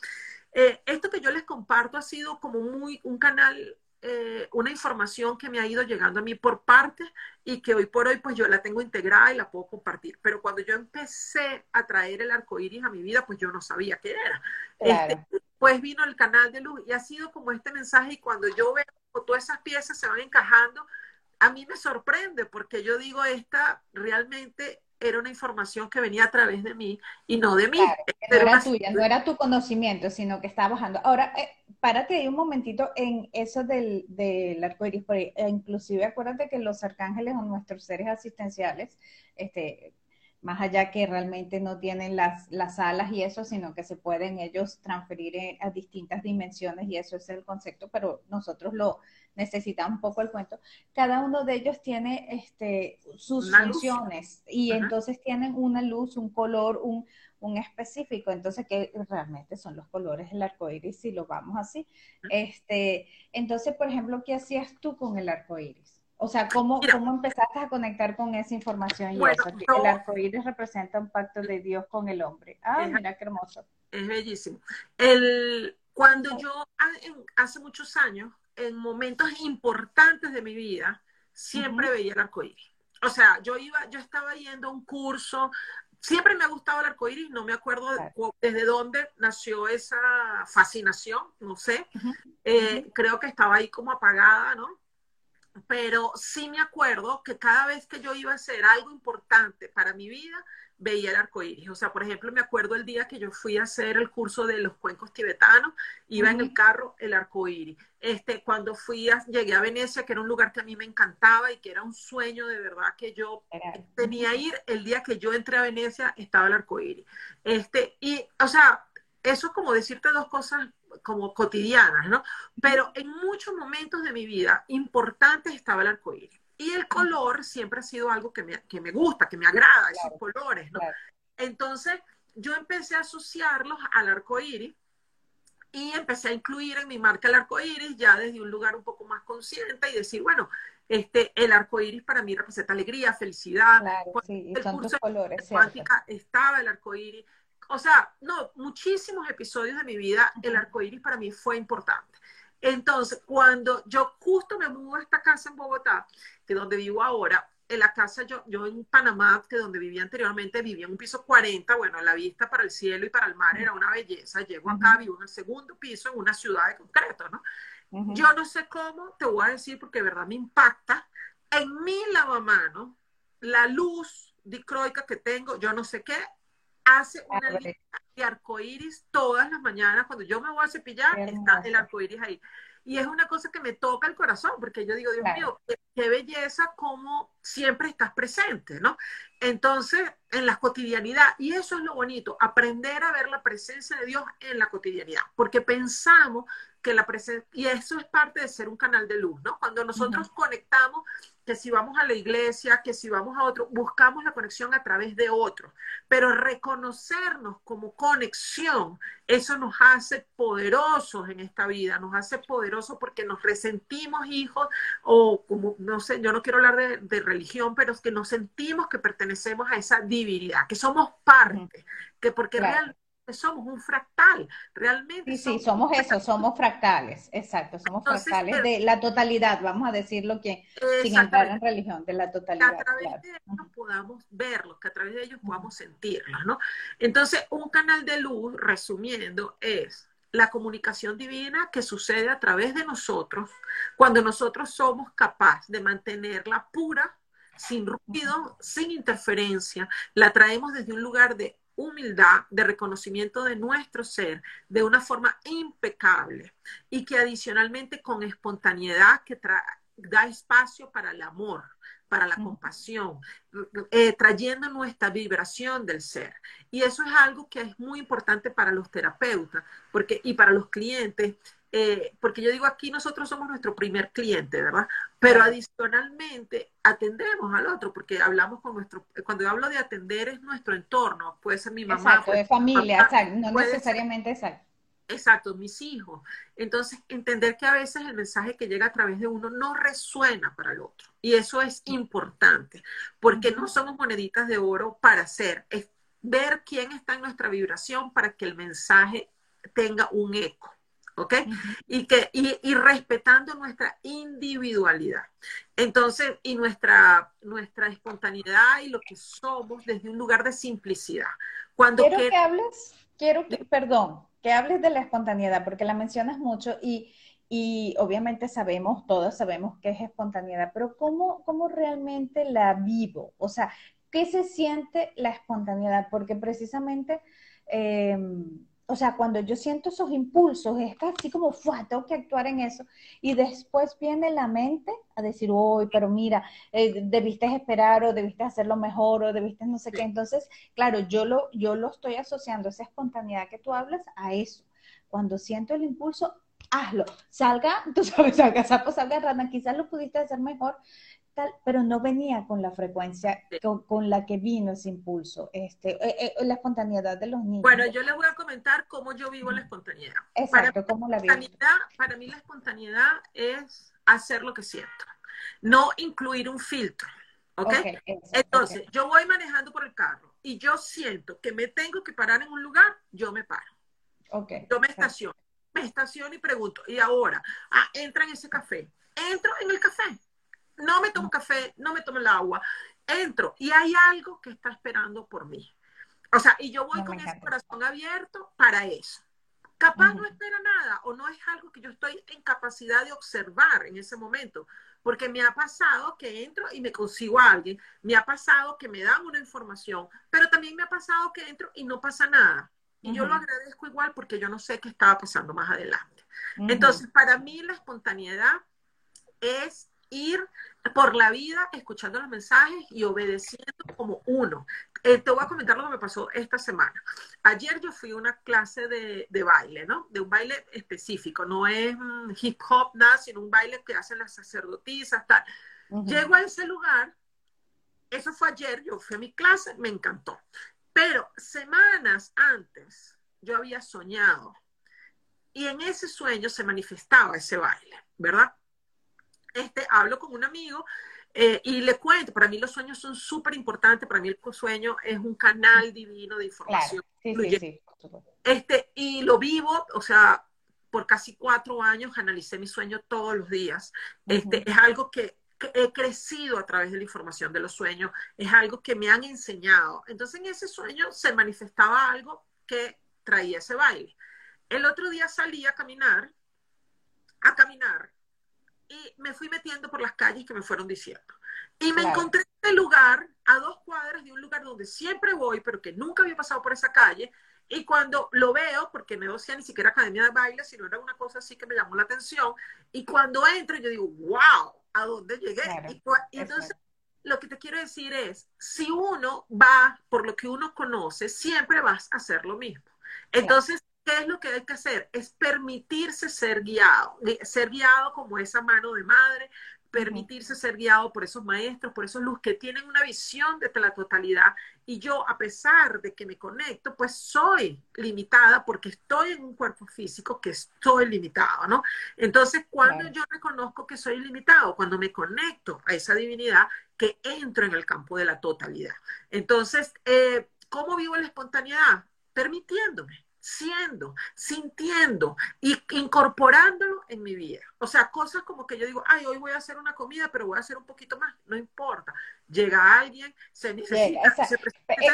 Eh, esto que yo les comparto ha sido como muy un canal eh, una información que me ha ido llegando a mí por parte y que hoy por hoy pues yo la tengo integrada y la puedo compartir. Pero cuando yo empecé a traer el arco iris a mi vida, pues yo no sabía qué era. Este, pues vino el canal de luz y ha sido como este mensaje y cuando yo veo todas esas piezas se van encajando, a mí me sorprende porque yo digo, esta realmente era una información que venía a través de mí y no de mí. no era tuya, no era tu conocimiento, sino que estaba bajando. Ahora, eh, párate ahí un momentito en eso del, del arco iris, e inclusive acuérdate que los arcángeles son nuestros seres asistenciales, este, más allá que realmente no tienen las, las alas y eso, sino que se pueden ellos transferir a distintas dimensiones y eso es el concepto, pero nosotros lo necesitamos un poco el cuento. Cada uno de ellos tiene este, sus funciones y entonces tienen una luz, un color, un, un específico, entonces que realmente son los colores del arco iris si lo vamos así. Este, entonces, por ejemplo, ¿qué hacías tú con el arco iris? O sea, ¿cómo, ¿cómo empezaste a conectar con esa información y eso? el arco iris representa un pacto de Dios con el hombre. Ah, mira qué hermoso. Es bellísimo. El, cuando yo, hace muchos años, en momentos importantes de mi vida, siempre veía el arco iris. O sea, yo iba, yo estaba yendo a un curso, siempre me ha gustado el arco iris, no me acuerdo desde dónde nació esa fascinación, no sé. Eh, creo que estaba ahí como apagada, ¿no? Pero sí me acuerdo que cada vez que yo iba a hacer algo importante para mi vida, veía el arco iris. O sea, por ejemplo, me acuerdo el día que yo fui a hacer el curso de los cuencos tibetanos, iba en el carro el arco iris. Este, cuando fui a, llegué a Venecia, que era un lugar que a mí me encantaba y que era un sueño de verdad que yo tenía ir, el día que yo entré a Venecia estaba el arco iris. Este, y, o sea, eso es como decirte dos cosas como cotidianas, ¿no? Pero en muchos momentos de mi vida importantes estaba el arco iris. Y el color siempre ha sido algo que me, que me gusta, que me agrada, esos colores, ¿no? Entonces, yo empecé a asociarlos al arco iris y empecé a incluir en mi marca el arco iris ya desde un lugar un poco más consciente y decir, bueno, este, el arco iris para mí representa alegría, felicidad. Claro, sí, y son tus colores. Estaba el arco iris. O sea, no, muchísimos episodios de mi vida, el arco iris para mí fue importante. Entonces, cuando yo justo me mudo a esta casa en Bogotá, que es donde vivo ahora, en la casa, yo, yo en Panamá, que donde vivía anteriormente, vivía en un piso 40, bueno, la vista para el cielo y para el mar era una belleza. Llego acá, vivo en el segundo piso, en una ciudad de concreto, ¿no? Yo no sé cómo, te voy a decir porque de verdad me impacta. En mi lavamano, la luz dicroica que tengo, yo no sé qué, hace una línea de arcoíris todas las mañanas. Cuando yo me voy a cepillar, está el arcoíris ahí. Y es una cosa que me toca el corazón, porque yo digo, Dios mío, qué, belleza como siempre estás presente, ¿no? Entonces, en la cotidianidad, y eso es lo bonito, aprender a ver la presencia de Dios en la cotidianidad, porque pensamos que la presencia, y eso es parte de ser un canal de luz, ¿no? Cuando nosotros conectamos que si vamos a la iglesia, que si vamos a otro, buscamos la conexión a través de otros, pero reconocernos como conexión, eso nos hace poderosos en esta vida, nos hace poderosos porque nos resentimos hijos o como, no sé, yo no quiero hablar de, religión, pero es que nos sentimos que pertenecemos a esa divinidad, que somos parte, que porque realmente somos un fractal, realmente. Sí, sí, somos eso, somos fractales, exacto, somos fractales de la totalidad, vamos a decirlo que sin entrar en religión, de la totalidad. Que a través de ellos podamos verlos, que a través de ellos podamos sentirlos, ¿no? Entonces, un canal de luz, resumiendo, es la comunicación divina que sucede a través de nosotros cuando nosotros somos capaces de mantenerla pura, sin ruido, sin interferencia, la traemos desde un lugar de humildad, de reconocimiento de nuestro ser de una forma impecable y que adicionalmente con espontaneidad que da espacio para el amor, para la compasión, eh, trayendo nuestra vibración del ser. Y eso es algo que es muy importante para los terapeutas porque, y para los clientes, eh, porque yo digo aquí nosotros somos nuestro primer cliente, ¿verdad? Pero adicionalmente atendemos al otro, porque hablamos con nuestro, cuando yo hablo de atender es nuestro entorno, puede ser mi mamá. Exacto, de familia, exacto, no necesariamente exacto. Exacto, mis hijos. Entonces, entender que a veces el mensaje que llega a través de uno no resuena para el otro. Y eso es importante, porque no somos moneditas de oro para hacer, es ver quién está en nuestra vibración para que el mensaje tenga un eco. ¿Ok? Y, que, y, respetando nuestra individualidad. Entonces, y nuestra, nuestra espontaneidad y lo que somos desde un lugar de simplicidad. Cuando quiero que, hables, quiero que, perdón, que hables de la espontaneidad, porque la mencionas mucho y, y obviamente sabemos, todos sabemos que es espontaneidad, pero ¿cómo, cómo realmente la vivo? O sea, ¿qué se siente la espontaneidad? Porque precisamente... Eh, o sea, cuando yo siento esos impulsos, es así como, ¡fua! tengo que actuar en eso. Y después viene la mente a decir, uy, pero mira, eh, debiste esperar o debiste hacerlo mejor o debiste no sé qué. Entonces, claro, yo lo, yo lo estoy asociando, esa espontaneidad que tú hablas, a eso. Cuando siento el impulso, hazlo. Salga, tú sabes, salga sapo, salga rana, quizás lo pudiste hacer mejor, pero no venía con la frecuencia con, la que vino ese impulso, este, eh, eh, la espontaneidad de los niños. Bueno, yo les voy a comentar cómo yo vivo la espontaneidad. Exacto, cómo la vivo. Para mí la espontaneidad es hacer lo que siento, no incluir un filtro. ¿Ok? Entonces, yo voy manejando por el carro y yo siento que me tengo que parar en un lugar, yo me paro. Okay. Yo me estaciono. Me estaciono y pregunto, y ahora, ah, entra en ese café. Entro en el café no me tomo café, no me tomo el agua, entro y hay algo que está esperando por mí. O sea, y yo voy con ese corazón abierto para eso. Capaz no espera nada o no es algo que yo estoy en capacidad de observar en ese momento, porque me ha pasado que entro y me consigo a alguien, me ha pasado que me dan una información, pero también me ha pasado que entro y no pasa nada. Y yo lo agradezco igual porque yo no sé qué estaba pasando más adelante. Entonces, para mí la espontaneidad es ir por la vida escuchando los mensajes y obedeciendo como uno. Eh, te voy a comentar lo que me pasó esta semana. Ayer yo fui a una clase de, baile, ¿no? De un baile específico, no es mm, hip hop, nada, sino un baile que hacen las sacerdotisas, tal. Llego a ese lugar, eso fue ayer, yo fui a mi clase, me encantó. Pero semanas antes yo había soñado y en ese sueño se manifestaba ese baile, ¿verdad? Este, hablo con un amigo eh, y le cuento, para mí los sueños son súper importantes, para mí el sueño es un canal divino de información. Sí, sí, sí. Este, y lo vivo, o sea, por casi cuatro años analicé mi sueño todos los días. Este, Es algo que, he crecido a través de la información de los sueños, es algo que me han enseñado. Entonces en ese sueño se manifestaba algo que traía ese baile. El otro día salí a caminar, a caminar, y me fui metiendo por las calles que me fueron diciendo. Y me encontré en este lugar, a dos cuadras de un lugar donde siempre voy, pero que nunca había pasado por esa calle. Y cuando lo veo, porque no decía ni siquiera academia de baile, sino era una cosa así que me llamó la atención. Y cuando entro, yo digo, wow, ¿a dónde llegué? y, entonces, lo que te quiero decir es, si uno va por lo que uno conoce, siempre vas a hacer lo mismo. Entonces, ¿Qué es lo que hay que hacer? Es permitirse ser guiado, ser guiado como esa mano de madre, permitirse ser guiado por esos maestros, por esos luz que tienen una visión de la totalidad. Y yo, a pesar de que me conecto, pues soy limitada porque estoy en un cuerpo físico que estoy limitado, ¿no? Entonces, cuando yo reconozco que soy limitado, cuando me conecto a esa divinidad, que entro en el campo de la totalidad. Entonces, eh, ¿cómo vivo la espontaneidad? Permitiéndome siendo, sintiendo y incorporándolo en mi vida. O sea, cosas como que yo digo, ay, hoy voy a hacer una comida, pero voy a hacer un poquito más, no importa. Llega alguien, se necesita,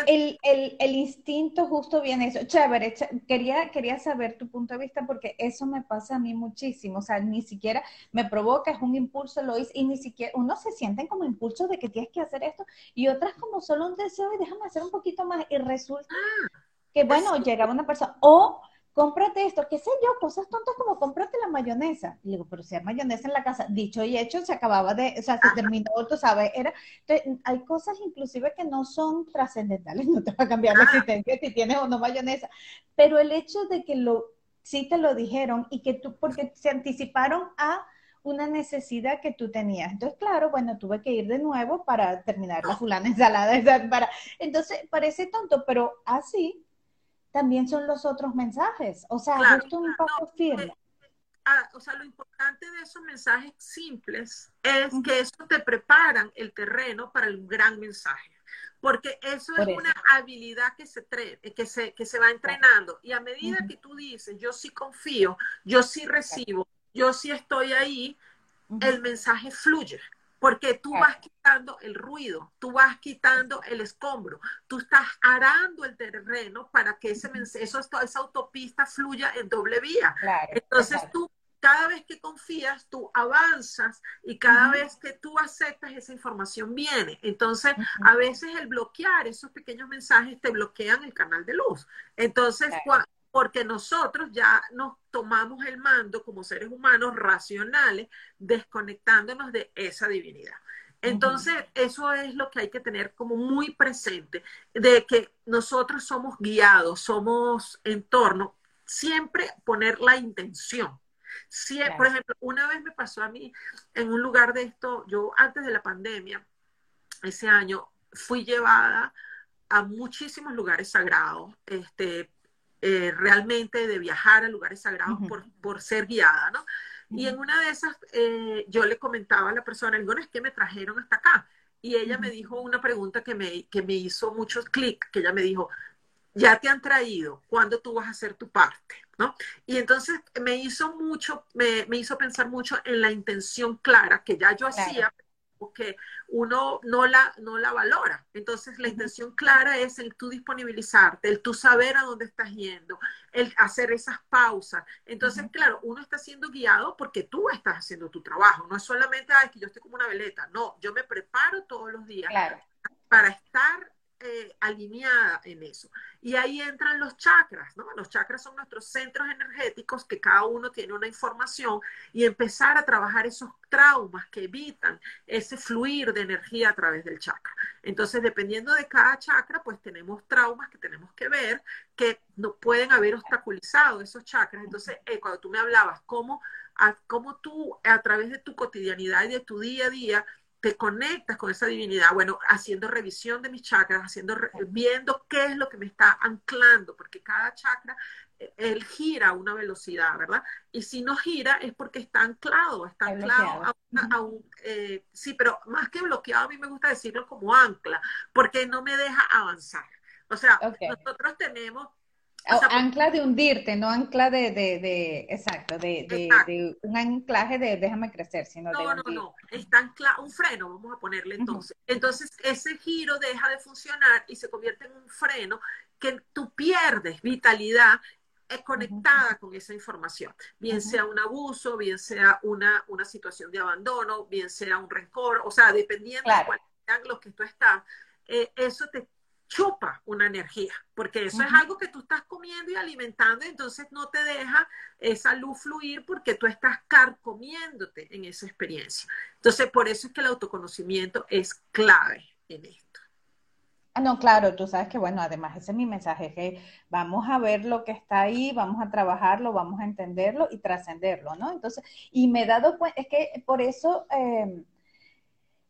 el, el, el, instinto justo viene eso. Chévere, quería, quería saber tu punto de vista porque eso me pasa a mí muchísimo. O sea, ni siquiera me provoca, es un impulso, lo hice, y ni siquiera, uno se siente como impulso de que tienes que hacer esto, y otras como solo un deseo y déjame hacer un poquito más, y resulta... Ah que bueno, llegaba una persona, o cómprate esto, qué sé yo, cosas tontas como cómprate la mayonesa. Y digo, pero si hay mayonesa en la casa, dicho y hecho, se acababa de, o sea, se terminó, tú sabes, era, entonces, hay cosas inclusive que no son trascendentales, no te va a cambiar la existencia si tienes o no mayonesa, pero el hecho de que lo, sí te lo dijeron y que tú, porque se anticiparon a una necesidad que tú tenías. Entonces, claro, bueno, tuve que ir de nuevo para terminar la fulana ensalada. Para, entonces, parece tonto, pero así también son los otros mensajes. O sea, justo un paso firme. Ah, o sea, lo importante de esos mensajes simples es que eso te preparan el terreno para el gran mensaje. Porque eso es una habilidad que se, que, se, que se va entrenando. Y a medida que tú dices, yo sí confío, yo sí recibo, yo sí estoy ahí, el mensaje fluye porque tú vas quitando el ruido, tú vas quitando el escombro, tú estás arando el terreno para que ese eso, esa autopista fluya en doble vía. Entonces tú cada vez que confías, tú avanzas y cada vez que tú aceptas esa información viene. Entonces, a veces el bloquear esos pequeños mensajes te bloquean el canal de luz. Entonces, porque nosotros ya nos tomamos el mando como seres humanos racionales, desconectándonos de esa divinidad. Entonces, eso es lo que hay que tener como muy presente, de que nosotros somos guiados, somos entorno, siempre poner la intención. Por ejemplo, una vez me pasó a mí en un lugar de esto, yo antes de la pandemia, ese año, fui llevada a muchísimos lugares sagrados, este, eh, realmente de viajar a lugares sagrados por, ser guiada, ¿no? Y en una de esas, eh, yo le comentaba a la persona, digo, es que me trajeron hasta acá. Y ella me dijo una pregunta que me, que me hizo mucho clic, que ella me dijo, ya te han traído, ¿cuándo tú vas a hacer tu parte? ¿No? Y entonces me hizo mucho, me, hizo pensar mucho en la intención clara que ya yo hacía, que uno no la, no la valora. Entonces, la intención clara es el tú disponibilizarte, el tú saber a dónde estás yendo, el hacer esas pausas. Entonces, claro, uno está siendo guiado porque tú estás haciendo tu trabajo. No es solamente, ay, que yo estoy como una veleta. No, yo me preparo todos los días para estar eh, alineada en eso. Y ahí entran los chakras, ¿no? Los chakras son nuestros centros energéticos que cada uno tiene una información y empezar a trabajar esos traumas que evitan ese fluir de energía a través del chakra. Entonces, dependiendo de cada chakra, pues tenemos traumas que tenemos que ver que no pueden haber obstaculizado esos chakras. Entonces, eh, cuando tú me hablabas, cómo, cómo tú a través de tu cotidianidad y de tu día a día, te conectas con esa divinidad, bueno, haciendo revisión de mis chakras, haciendo, viendo qué es lo que me está anclando, porque cada chakra, eh, él gira a una velocidad, ¿verdad? Y si no gira es porque está anclado, está anclado a, un, eh, sí, pero más que bloqueado, a mí me gusta decirlo como ancla, porque no me deja avanzar. O sea, nosotros tenemos ancla de hundirte, no ancla de, de, de exacto, de, de, un anclaje de déjame crecer, sino no, de No, no, no, está ancla, un freno, vamos a ponerle entonces. Entonces, ese giro deja de funcionar y se convierte en un freno que tú pierdes vitalidad es conectada con esa información, bien sea un abuso, bien sea una, una situación de abandono, bien sea un rencor, o sea, dependiendo de sean los que tú estás, eh, eso te chupa una energía, porque eso es algo que tú estás comiendo y alimentando, y entonces no te deja esa luz fluir porque tú estás carcomiéndote en esa experiencia. Entonces, por eso es que el autoconocimiento es clave en esto. Ah, no, claro, tú sabes que, bueno, además ese es mi mensaje, que vamos a ver lo que está ahí, vamos a trabajarlo, vamos a entenderlo y trascenderlo, ¿no? Entonces, y me he dado cuenta, es que por eso... Eh,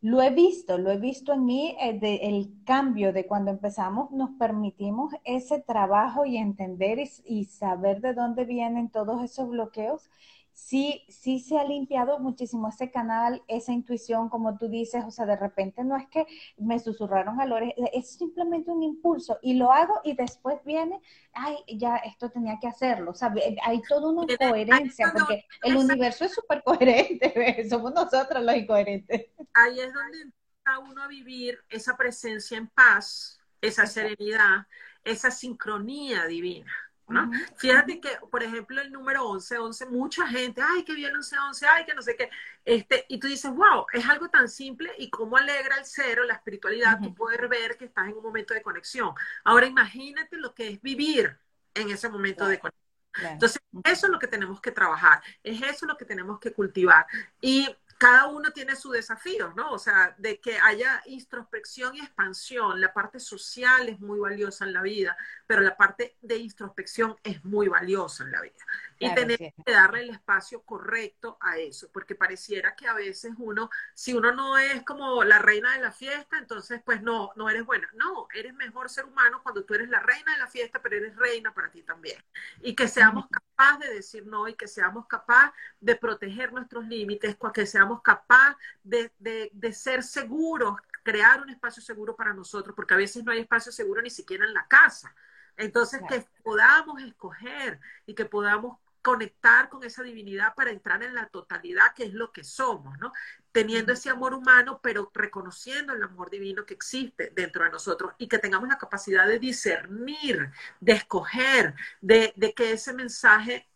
lo he visto, lo he visto en mí, eh, el cambio de cuando empezamos, nos permitimos ese trabajo y entender y, saber de dónde vienen todos esos bloqueos. Sí, sí se ha limpiado muchísimo ese canal, esa intuición, como tú dices, o sea, de repente no es que me susurraron a Lore, es simplemente un impulso y lo hago y después viene, ay, ya esto tenía que hacerlo, o sea, hay toda una coherencia, porque el universo es súper coherente, somos nosotros los incoherentes. Ahí es donde empieza uno a vivir esa presencia en paz, esa serenidad, esa sincronía divina. ¿No? Fíjate que, por ejemplo, el número 11, 11, mucha gente, ay, qué bien 11, 11, ay, que no sé qué, este, y tú dices, wow, es algo tan simple y cómo alegra el cero, la espiritualidad, tú poder ver que estás en un momento de conexión. Ahora imagínate lo que es vivir en ese momento de conexión. Entonces, eso es lo que tenemos que trabajar, es eso lo que tenemos que cultivar. Y cada uno tiene su desafío, ¿no? O sea, de que haya introspección y expansión. La parte social es muy valiosa en la vida, pero la parte de introspección es muy valiosa en la vida. Y tenemos que darle el espacio correcto a eso, porque pareciera que a veces uno, si uno no es como la reina de la fiesta, entonces pues no, no eres buena. No, eres mejor ser humano cuando tú eres la reina de la fiesta, pero eres reina para ti también. Y que seamos capaces de decir no y que seamos capaces de proteger nuestros límites, que seamos capaces de, de, de ser seguros, crear un espacio seguro para nosotros, porque a veces no hay espacio seguro ni siquiera en la casa. Entonces, que podamos escoger y que podamos conectar con esa divinidad para entrar en la totalidad que es lo que somos, ¿no? Teniendo ese amor humano, pero reconociendo el amor divino que existe dentro de nosotros y que tengamos la capacidad de discernir, de escoger, de, que ese mensaje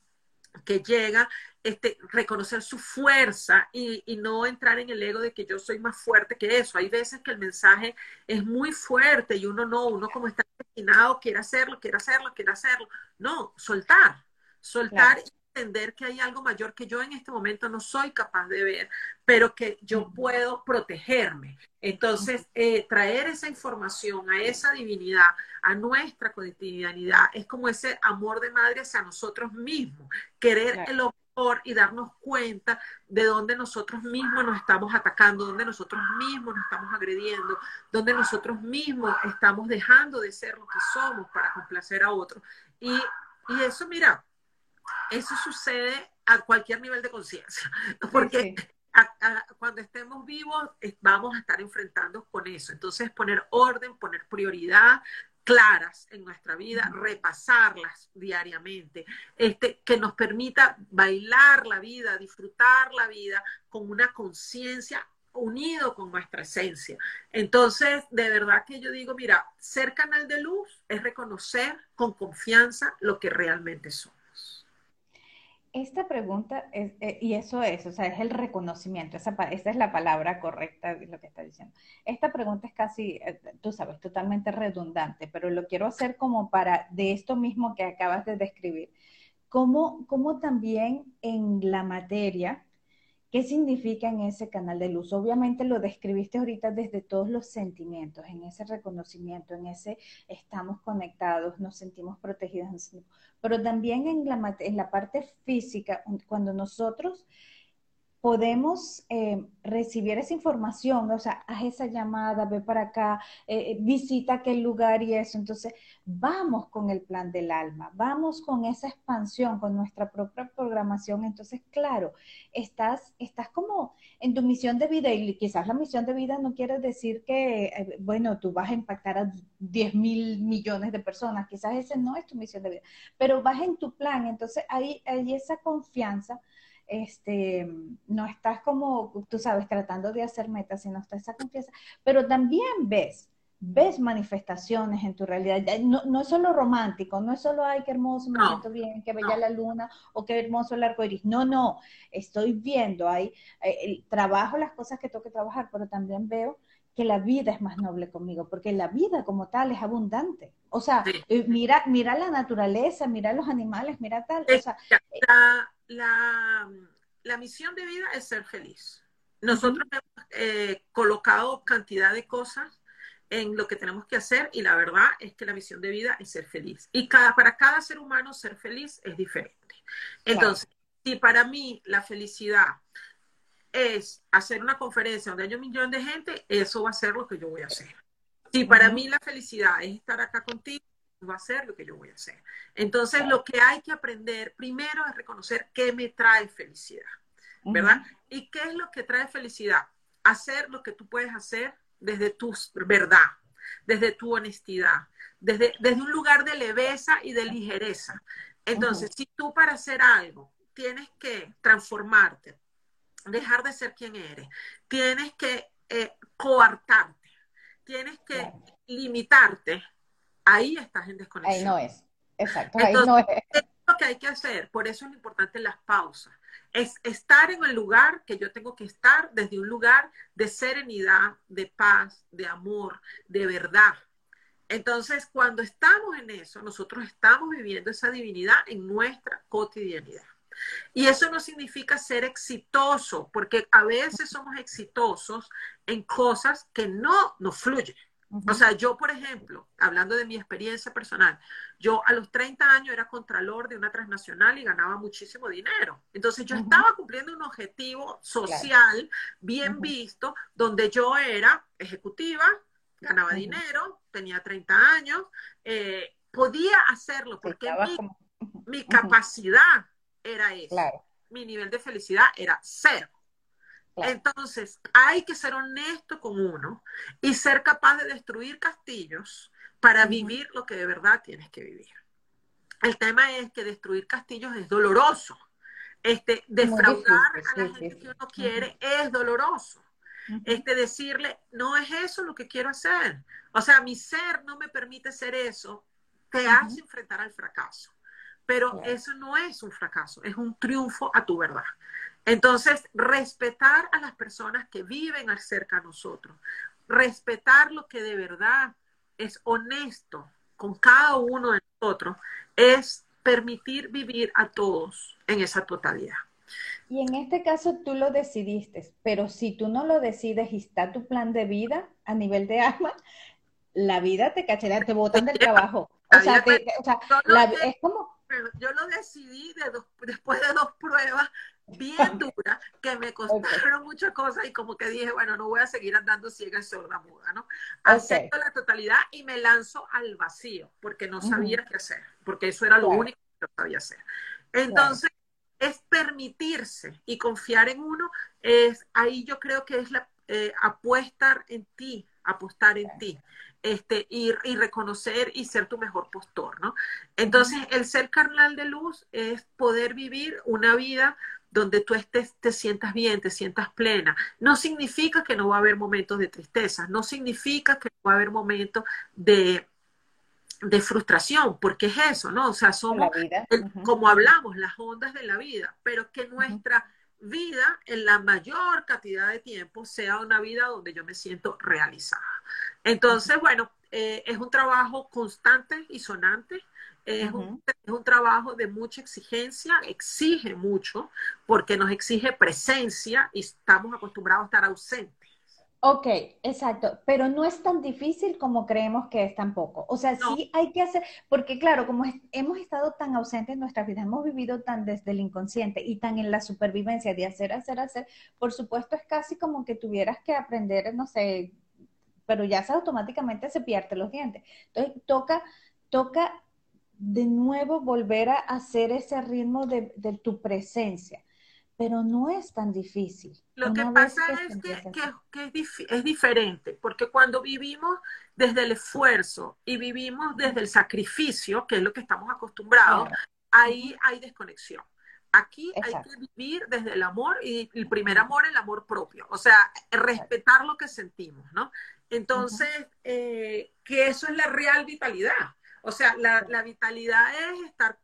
que llega, este, reconocer su fuerza y, y, no entrar en el ego de que yo soy más fuerte que eso. Hay veces que el mensaje es muy fuerte y uno no, uno como está destinado quiere hacerlo, quiere hacerlo, quiere hacerlo. No, soltar, soltar y entender que hay algo mayor que yo en este momento no soy capaz de ver, pero que yo puedo protegerme. Entonces, eh, traer esa información a esa divinidad, a nuestra cotidianidad, es como ese amor de madre hacia nosotros mismos, querer el lo mejor y darnos cuenta de dónde nosotros mismos nos estamos atacando, dónde nosotros mismos nos estamos agrediendo, dónde nosotros mismos estamos dejando de ser lo que somos para complacer a otros. Y, y eso, mira, eso sucede a cualquier nivel de conciencia, porque cuando estemos vivos vamos a estar enfrentando con eso. Entonces, poner orden, poner prioridad claras en nuestra vida, repasarlas diariamente, este, que nos permita bailar la vida, disfrutar la vida con una conciencia unido con nuestra esencia. Entonces, de verdad que yo digo, mira, ser canal de luz es reconocer con confianza lo que realmente somos. Esta pregunta, eh, y eso es, o sea, es el reconocimiento, esa, esa, es la palabra correcta de lo que está diciendo. Esta pregunta es casi, eh, tú sabes, totalmente redundante, pero lo quiero hacer como para, de esto mismo que acabas de describir, como, como también en la materia, ¿Qué significa en ese canal de luz? Obviamente lo describiste ahorita desde todos los sentimientos, en ese reconocimiento, en ese estamos conectados, nos sentimos protegidos, pero también en la, en la parte física, cuando nosotros podemos eh, recibir esa información, o sea, haz esa llamada, ve para acá, eh, eh, visita aquel lugar y eso. Entonces, vamos con el plan del alma, vamos con esa expansión, con nuestra propia programación. Entonces, claro, estás, estás como en tu misión de vida y quizás la misión de vida no quiere decir que, bueno, tú vas a impactar a 10 mil millones de personas, quizás ese no es tu misión de vida, pero vas en tu plan. Entonces, hay, hay esa confianza este, no estás como, tú sabes, tratando de hacer metas, sino está esa confianza, pero también ves, ves manifestaciones en tu realidad. No, no, es solo romántico, no es solo, ay, qué hermoso, me siento bien, qué bella la luna, o qué hermoso el arco iris. No, no, estoy viendo, hay, eh, trabajo las cosas que tengo que trabajar, pero también veo que la vida es más noble conmigo, porque la vida como tal es abundante. O sea, eh, mira, mira la naturaleza, mira los animales, mira tal. O sea, la, la, misión de vida es ser feliz. Nosotros hemos eh, colocado cantidad de cosas en lo que tenemos que hacer y la verdad es que la misión de vida es ser feliz. Y cada, para cada ser humano ser feliz es diferente. Entonces, si para mí la felicidad es hacer una conferencia donde hay un millón de gente, eso va a ser lo que yo voy a hacer. Si para mí la felicidad es estar acá contigo, va a ser lo que yo voy a hacer. Entonces, lo que hay que aprender primero es reconocer qué me trae felicidad, ¿verdad? ¿Y qué es lo que trae felicidad? Hacer lo que tú puedes hacer desde tu verdad, desde tu honestidad, desde, desde un lugar de leveza y de ligereza. Entonces, si tú para hacer algo tienes que transformarte, dejar de ser quien eres, tienes que eh, coartarte, tienes que limitarte, ahí estás en desconexión. Ahí no es. Exacto, ahí no es. es lo que hay que hacer, por eso es importante las pausas. Es estar en el lugar que yo tengo que estar desde un lugar de serenidad, de paz, de amor, de verdad. Entonces, cuando estamos en eso, nosotros estamos viviendo esa divinidad en nuestra cotidianidad. Y eso no significa ser exitoso, porque a veces somos exitosos en cosas que no nos fluyen. O sea, yo, por ejemplo, hablando de mi experiencia personal, yo a los 30 años era contralor de una transnacional y ganaba muchísimo dinero. Entonces yo estaba cumpliendo un objetivo social bien visto, donde yo era ejecutiva, ganaba dinero, tenía 30 años, eh, podía hacerlo porque mi, capacidad era eso. Mi nivel de felicidad era cero. Entonces, hay que ser honesto con uno y ser capaz de destruir castillos para vivir lo que de verdad tienes que vivir. El tema es que destruir castillos es doloroso. Este, defraudar a la gente que uno quiere es doloroso. Este, decirle, no es eso lo que quiero hacer. O sea, mi ser no me permite ser eso, te hace enfrentar al fracaso. Pero eso no es un fracaso, es un triunfo a tu verdad. Entonces, respetar a las personas que viven cerca a nosotros, respetar lo que de verdad es honesto con cada uno de nosotros, es permitir vivir a todos en esa totalidad. Y en este caso tú lo decidiste, pero si tú no lo decides y está tu plan de vida a nivel de alma, la vida te cachará, te botan del trabajo. O sea, es como... Yo lo decidí después de dos pruebas bien dura, que me costaron muchas cosas y como que dije, bueno, no voy a seguir andando ciega y sorda muda, ¿no? Acepto la totalidad y me lanzo al vacío, porque no sabía qué hacer, porque eso era lo único que sabía hacer. Entonces, es permitirse y confiar en uno, es ahí yo creo que es la eh, apuesta en ti, apostar en ti. Este, y, y, reconocer y ser tu mejor postor, ¿no? Entonces, el ser carnal de luz es poder vivir una vida donde tú estés, te sientas bien, te sientas plena. No significa que no va a haber momentos de tristeza, no significa que no va a haber momentos de, de frustración, porque es eso, ¿no? O sea, somos, como hablamos, las ondas de la vida, pero que nuestra vida en la mayor cantidad de tiempo sea una vida donde yo me siento realizada. Entonces, bueno, eh, es un trabajo constante y sonante. Es, un, es, un, trabajo de mucha exigencia, exige mucho, porque nos exige presencia y estamos acostumbrados a estar ausentes. Ok, exacto, pero no es tan difícil como creemos que es tampoco. O sea, sí hay que hacer, porque claro, como hemos estado tan ausentes en nuestra vida, hemos vivido tan desde el inconsciente y tan en la supervivencia de hacer, hacer, hacer, por supuesto es casi como que tuvieras que aprender, no sé, pero ya se automáticamente se pierde los dientes. Entonces toca, toca de nuevo volver a hacer ese ritmo de, de tu presencia pero no es tan difícil. Lo que pasa es que, es, diferente, porque cuando vivimos desde el esfuerzo y vivimos desde el sacrificio, que es lo que estamos acostumbrados, ahí hay desconexión. Aquí hay que vivir desde el amor y el primer amor, el amor propio, o sea, respetar lo que sentimos, ¿no? Entonces, eh, que eso es la real vitalidad. O sea, la, la vitalidad es estar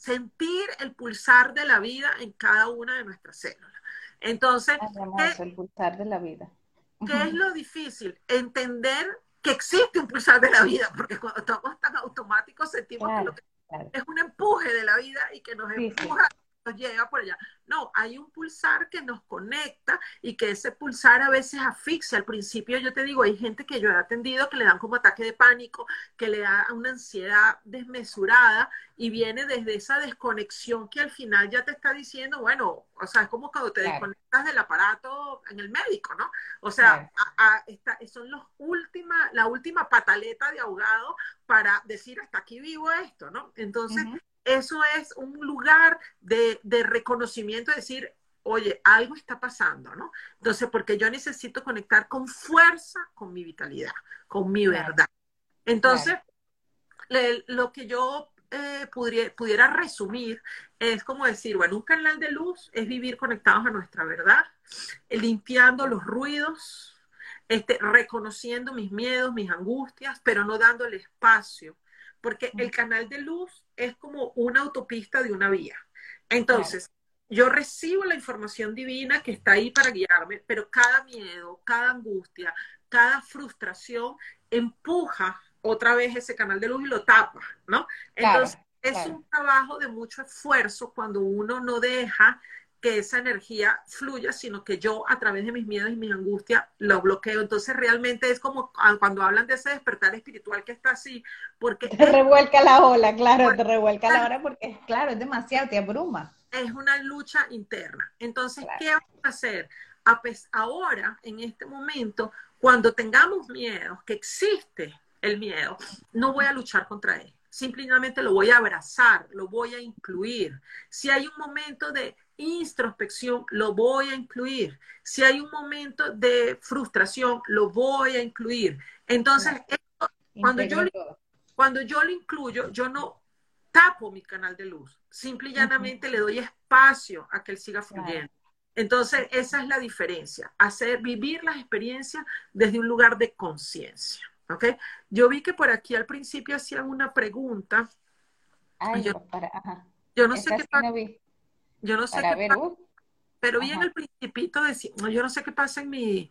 sentir el pulsar de la vida en cada una de nuestras células. Entonces, ¿qué, el pulsar de la vida. ¿qué es lo difícil? Entender que existe un pulsar de la vida, porque cuando estamos tan automáticos sentimos que, lo que es un empuje de la vida y que nos empuja nos llega por allá. No, hay un pulsar que nos conecta y que ese pulsar a veces asfixia. Al principio yo te digo, hay gente que yo he atendido que le dan como ataque de pánico, que le da una ansiedad desmesurada y viene desde esa desconexión que al final ya te está diciendo, bueno, o sea, es como cuando te desconectas del aparato en el médico, ¿no? O sea, son los última, la última pataleta de ahogado para decir hasta aquí vivo esto, ¿no? Entonces, eso es un lugar de, reconocimiento, de decir, oye, algo está pasando, ¿no? Entonces, porque yo necesito conectar con fuerza con mi vitalidad, con mi verdad. Entonces, lo que yo eh, pudiera, pudiera, resumir es como decir, bueno, un canal de luz es vivir conectados a nuestra verdad, limpiando los ruidos, este, reconociendo mis miedos, mis angustias, pero no dándole espacio porque el canal de luz es como una autopista de una vía. Entonces, yo recibo la información divina que está ahí para guiarme, pero cada miedo, cada angustia, cada frustración empuja otra vez ese canal de luz y lo tapa, ¿no? Entonces, es un trabajo de mucho esfuerzo cuando uno no deja que esa energía fluya, sino que yo a través de mis miedos y mis angustias lo bloqueo. Entonces realmente es como cuando hablan de ese despertar espiritual que está así, porque... Te revuelca la ola, claro, te revuelca la ola porque, claro, es demasiado, te abruma. Es una lucha interna. Entonces, ¿qué vamos a hacer? A ahora, en este momento, cuando tengamos miedo, que existe el miedo, no voy a luchar contra él. Simplemente lo voy a abrazar, lo voy a incluir. Si hay un momento de introspección, lo voy a incluir. Si hay un momento de frustración, lo voy a incluir. Entonces, cuando, yo, cuando yo lo incluyo, yo no tapo mi canal de luz, simple y llanamente le doy espacio a que él siga fluyendo. Entonces, esa es la diferencia, hacer vivir las experiencias desde un lugar de conciencia. ¿ok? Yo vi que por aquí al principio hacían una pregunta. yo, no sé qué yo no sé qué pasa, pero vi en el principito decía, yo no sé qué pasa en mi,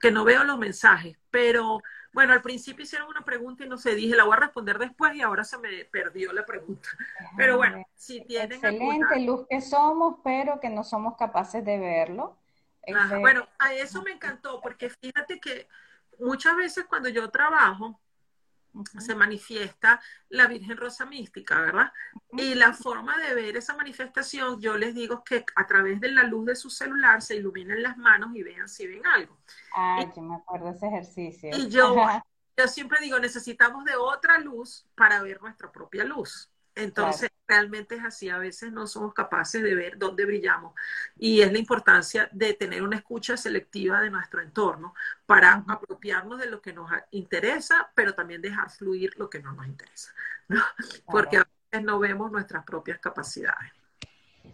que no veo los mensajes, pero bueno, al principio hicieron una pregunta y no sé, dije, la voy a responder después y ahora se me perdió la pregunta. Pero bueno, si tienen Excelente luz que somos, pero que no somos capaces de verlo. bueno, a eso me encantó, porque fíjate que muchas veces cuando yo trabajo, se manifiesta la Virgen Rosa Mística, ¿verdad? Y la forma de ver esa manifestación, yo les digo que a través de la luz de su celular se iluminen las manos y vean si ven algo. Ah, yo me acuerdo de ese ejercicio. Y yo, yo siempre digo, necesitamos de otra luz para ver nuestra propia luz. Entonces, realmente es así. A veces no somos capaces de ver dónde brillamos. Y es la importancia de tener una escucha selectiva de nuestro entorno para apropiarnos de lo que nos interesa, pero también dejar fluir lo que no nos interesa. Porque a veces no vemos nuestras propias capacidades.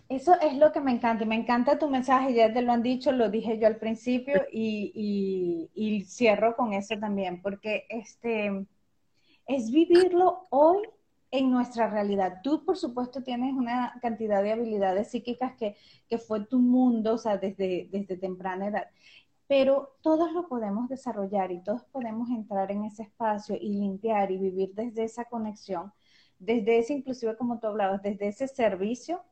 Eso es lo que me encanta. Y me encanta tu mensaje, ya te lo han dicho, lo dije yo al principio y, y cierro con eso también, porque este es vivirlo hoy en nuestra realidad. Tú, por supuesto, tienes una cantidad de habilidades psíquicas que, que fue tu mundo, o sea, desde, desde temprana edad. Pero todos lo podemos desarrollar y todos podemos entrar en ese espacio y limpiar y vivir desde esa conexión, desde ese, inclusive como tú hablabas, desde ese servicio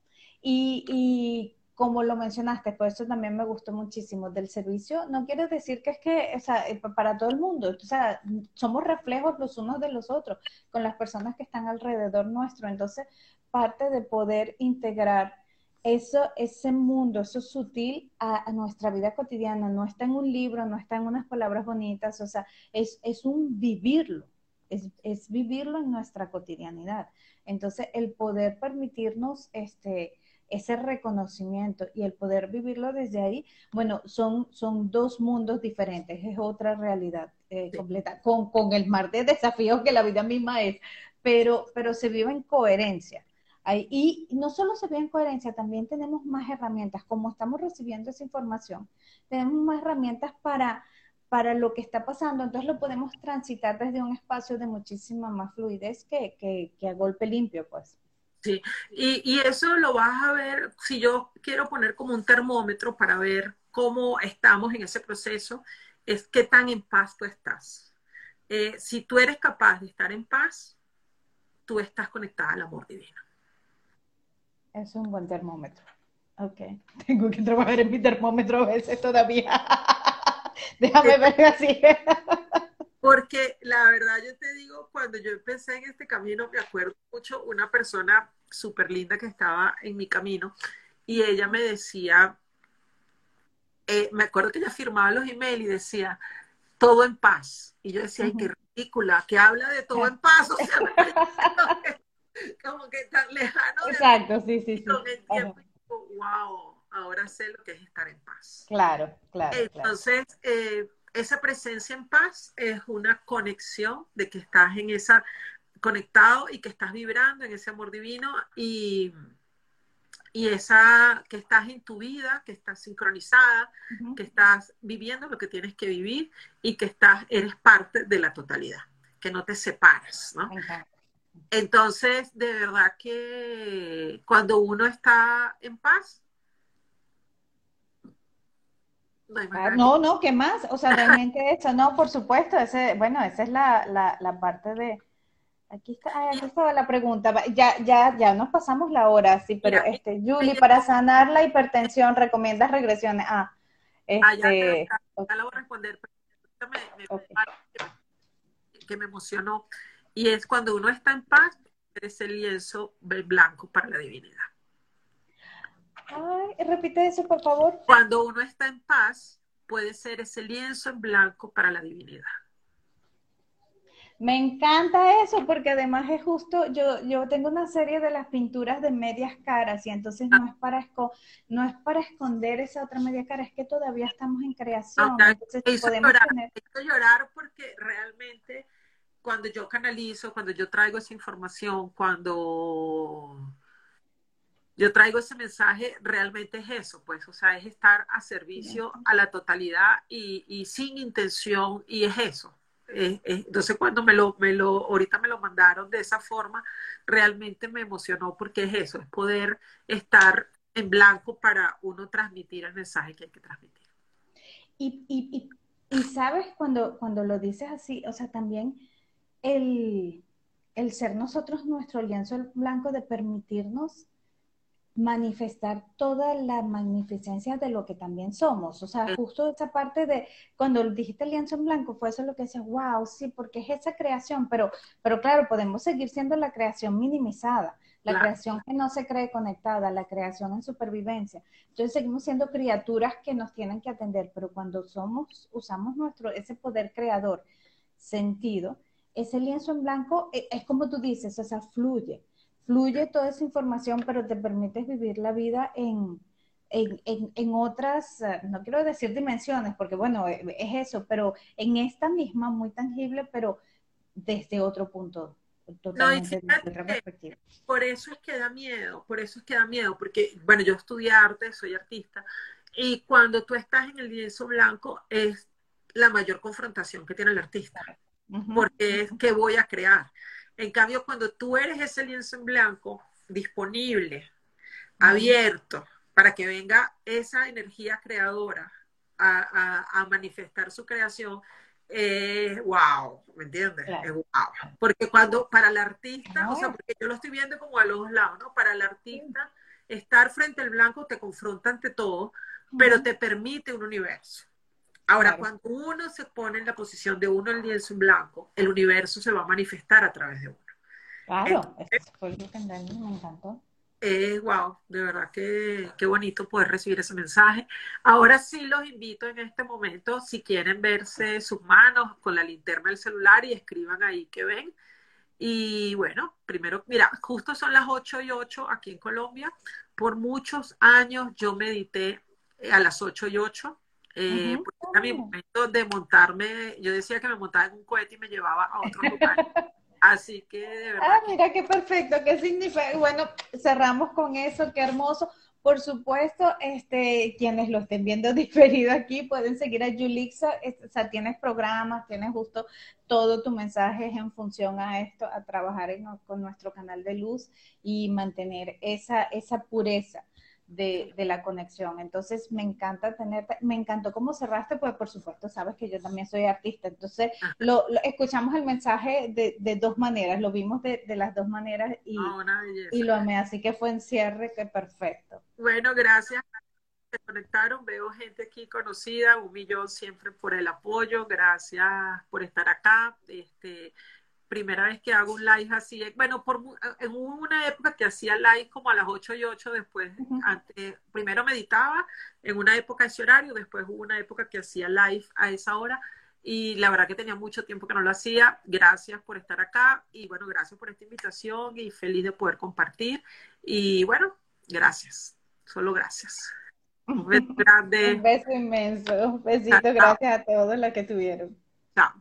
y, y como lo mencionaste, por eso también me gustó muchísimo del servicio, no quiere decir que es que, o sea, eh, para todo el mundo, o sea, somos reflejos los unos de los otros con las personas que están alrededor nuestro, entonces parte de poder integrar eso, ese mundo, eso sutil a, nuestra vida cotidiana, no está en un libro, no está en unas palabras bonitas, o sea, es, es un vivirlo, es, es vivirlo en nuestra cotidianidad. Entonces, el poder permitirnos, este, ese reconocimiento y el poder vivirlo desde ahí, bueno, son, son dos mundos diferentes, es otra realidad eh, completa, con, con, el mar de desafíos que la vida misma es, pero, pero se vive en coherencia. y no solo se vive en coherencia, también tenemos más herramientas, como estamos recibiendo esa información, tenemos más herramientas para, para lo que está pasando, entonces lo podemos transitar desde un espacio de muchísima más fluidez que, que, que a golpe limpio, pues. Sí, y, eso lo vas a ver, si yo quiero poner como un termómetro para ver cómo estamos en ese proceso, es qué tan en paz tú estás. Eh, si tú eres capaz de estar en paz, tú estás conectada al amor divino. Es un buen termómetro. Ok, tengo que trabajar en mi termómetro a veces todavía. Déjame ver así. Porque la verdad yo te digo, cuando yo empecé en este camino, me acuerdo mucho una persona súper linda que estaba en mi camino y ella me decía, eh, me acuerdo que ella firmaba los emails y decía, todo en paz. Y yo decía, ay, qué ridícula, que habla de todo en paz. O sea, como que tan lejano. Exacto, sí, sí, sí. wow, ahora sé lo que es estar en paz. Claro, claro. Entonces, Eh, esa presencia en paz es una conexión de que estás en esa conectado y que estás vibrando en ese amor divino y, y esa que estás en tu vida, que estás sincronizada, que estás viviendo lo que tienes que vivir y que estás eres parte de la totalidad, que no te separas, ¿no? Entonces, de verdad que cuando uno está en paz, Ah, no, no, ¿qué más? O sea, realmente eso, no, por supuesto, ese, bueno, esa es la, la, la parte de, aquí está, aquí estaba la pregunta, ya, ya, ya nos pasamos la hora, sí, pero este, Julie, para sanar la hipertensión, ¿recomiendas regresiones? Ah, este, ah, ya, este, ya, la voy a responder, pero me, que me emocionó, y es cuando uno está en paz, es el lienzo blanco para la divinidad. Ay, repite eso, por favor. Cuando uno está en paz, puede ser ese lienzo en blanco para la divinidad. Me encanta eso porque además es justo, yo, yo tengo una serie de las pinturas de medias caras y entonces no es para no es para esconder esa otra media cara, es que todavía estamos en creación. entonces podemos llorar, llorar porque realmente cuando yo canalizo, cuando yo traigo esa información, cuando yo traigo ese mensaje, realmente es eso, pues, o sea, es estar a servicio a la totalidad y, sin intención, y es eso. entonces, cuando me lo, me lo, ahorita me lo mandaron de esa forma, realmente me emocionó porque es eso, es poder estar en blanco para uno transmitir el mensaje que hay que transmitir. Y, y, y, sabes, cuando, cuando lo dices así, o sea, también el, el ser nosotros nuestro lienzo blanco de permitirnos manifestar toda la magnificencia de lo que también somos. O sea, justo esa parte de cuando dijiste lienzo en blanco, fue eso lo que decía, wow, sí, porque es esa creación, pero, pero claro, podemos seguir siendo la creación minimizada, la creación que no se cree conectada, la creación en supervivencia. Entonces seguimos siendo criaturas que nos tienen que atender, pero cuando somos, usamos nuestro, ese poder creador sentido, ese lienzo en blanco es, es como tú dices, o sea, fluye fluye toda esa información, pero te permites vivir la vida en, en, otras, eh, no quiero decir dimensiones, porque bueno, e, es eso, pero en esta misma, muy tangible, pero desde otro punto. Totalmente no, otra perspectiva. Por eso es que da miedo, por eso es que da miedo, porque, bueno, yo estudié arte, soy artista, y cuando tú estás en el lienzo blanco es la mayor confrontación que tiene el artista, porque es que voy a crear. En cambio, cuando tú eres ese lienzo en blanco, disponible, abierto, para que venga esa energía creadora a, manifestar su creación, es wow, ¿me entiendes? Es wow. Porque cuando para el artista, o sea, porque yo lo estoy viendo como a los dos lados, ¿no? Para el artista, estar frente al blanco te confronta ante todo, pero te permite un universo. Ahora, cuando uno se pone en la posición de uno el lienzo en blanco, el universo se va a manifestar a través de uno. Claro, eso fue lo que me encantó. Es wow, de verdad que qué bonito poder recibir ese mensaje. Ahora sí los invito en este momento, si quieren verse sus manos con la linterna del celular y escriban ahí que ven. Y bueno, primero, mira, justo son las 8 y 8 aquí en Colombia. Por muchos años yo medité a las 8 y 8. Eh, era mi momento de montarme, yo decía que me montaba en un cohete y me llevaba a otro lugar. Así que de verdad. Ah, mira qué perfecto, qué significa. Bueno, cerramos con eso, qué hermoso. Por supuesto, este, quienes lo estén viendo diferido aquí pueden seguir a Yulixa, o sea, tienes programas, tienes justo todo tu mensaje en función a esto, a trabajar con nuestro canal de luz y mantener esa, esa pureza de, la conexión. Entonces, me encanta tenerte, me encantó cómo cerraste, pues por supuesto, sabes que yo también soy artista, entonces lo, escuchamos el mensaje de, dos maneras, lo vimos de, las dos maneras y, ah, y lo amé, así que fue en cierre que perfecto. Bueno, gracias. Se conectaron, veo gente aquí conocida, un millón siempre por el apoyo, gracias por estar acá. Este, primera vez que hago un live así, bueno, por, en una época que hacía live como a las 8 y 8, después, antes, primero meditaba en una época ese horario, después hubo una época que hacía live a esa hora y la verdad que tenía mucho tiempo que no lo hacía. Gracias por estar acá y bueno, gracias por esta invitación y feliz de poder compartir y bueno, gracias, solo gracias. Un beso grande. Un beso inmenso. Un besito, gracias a todos los que tuvieron. Chao.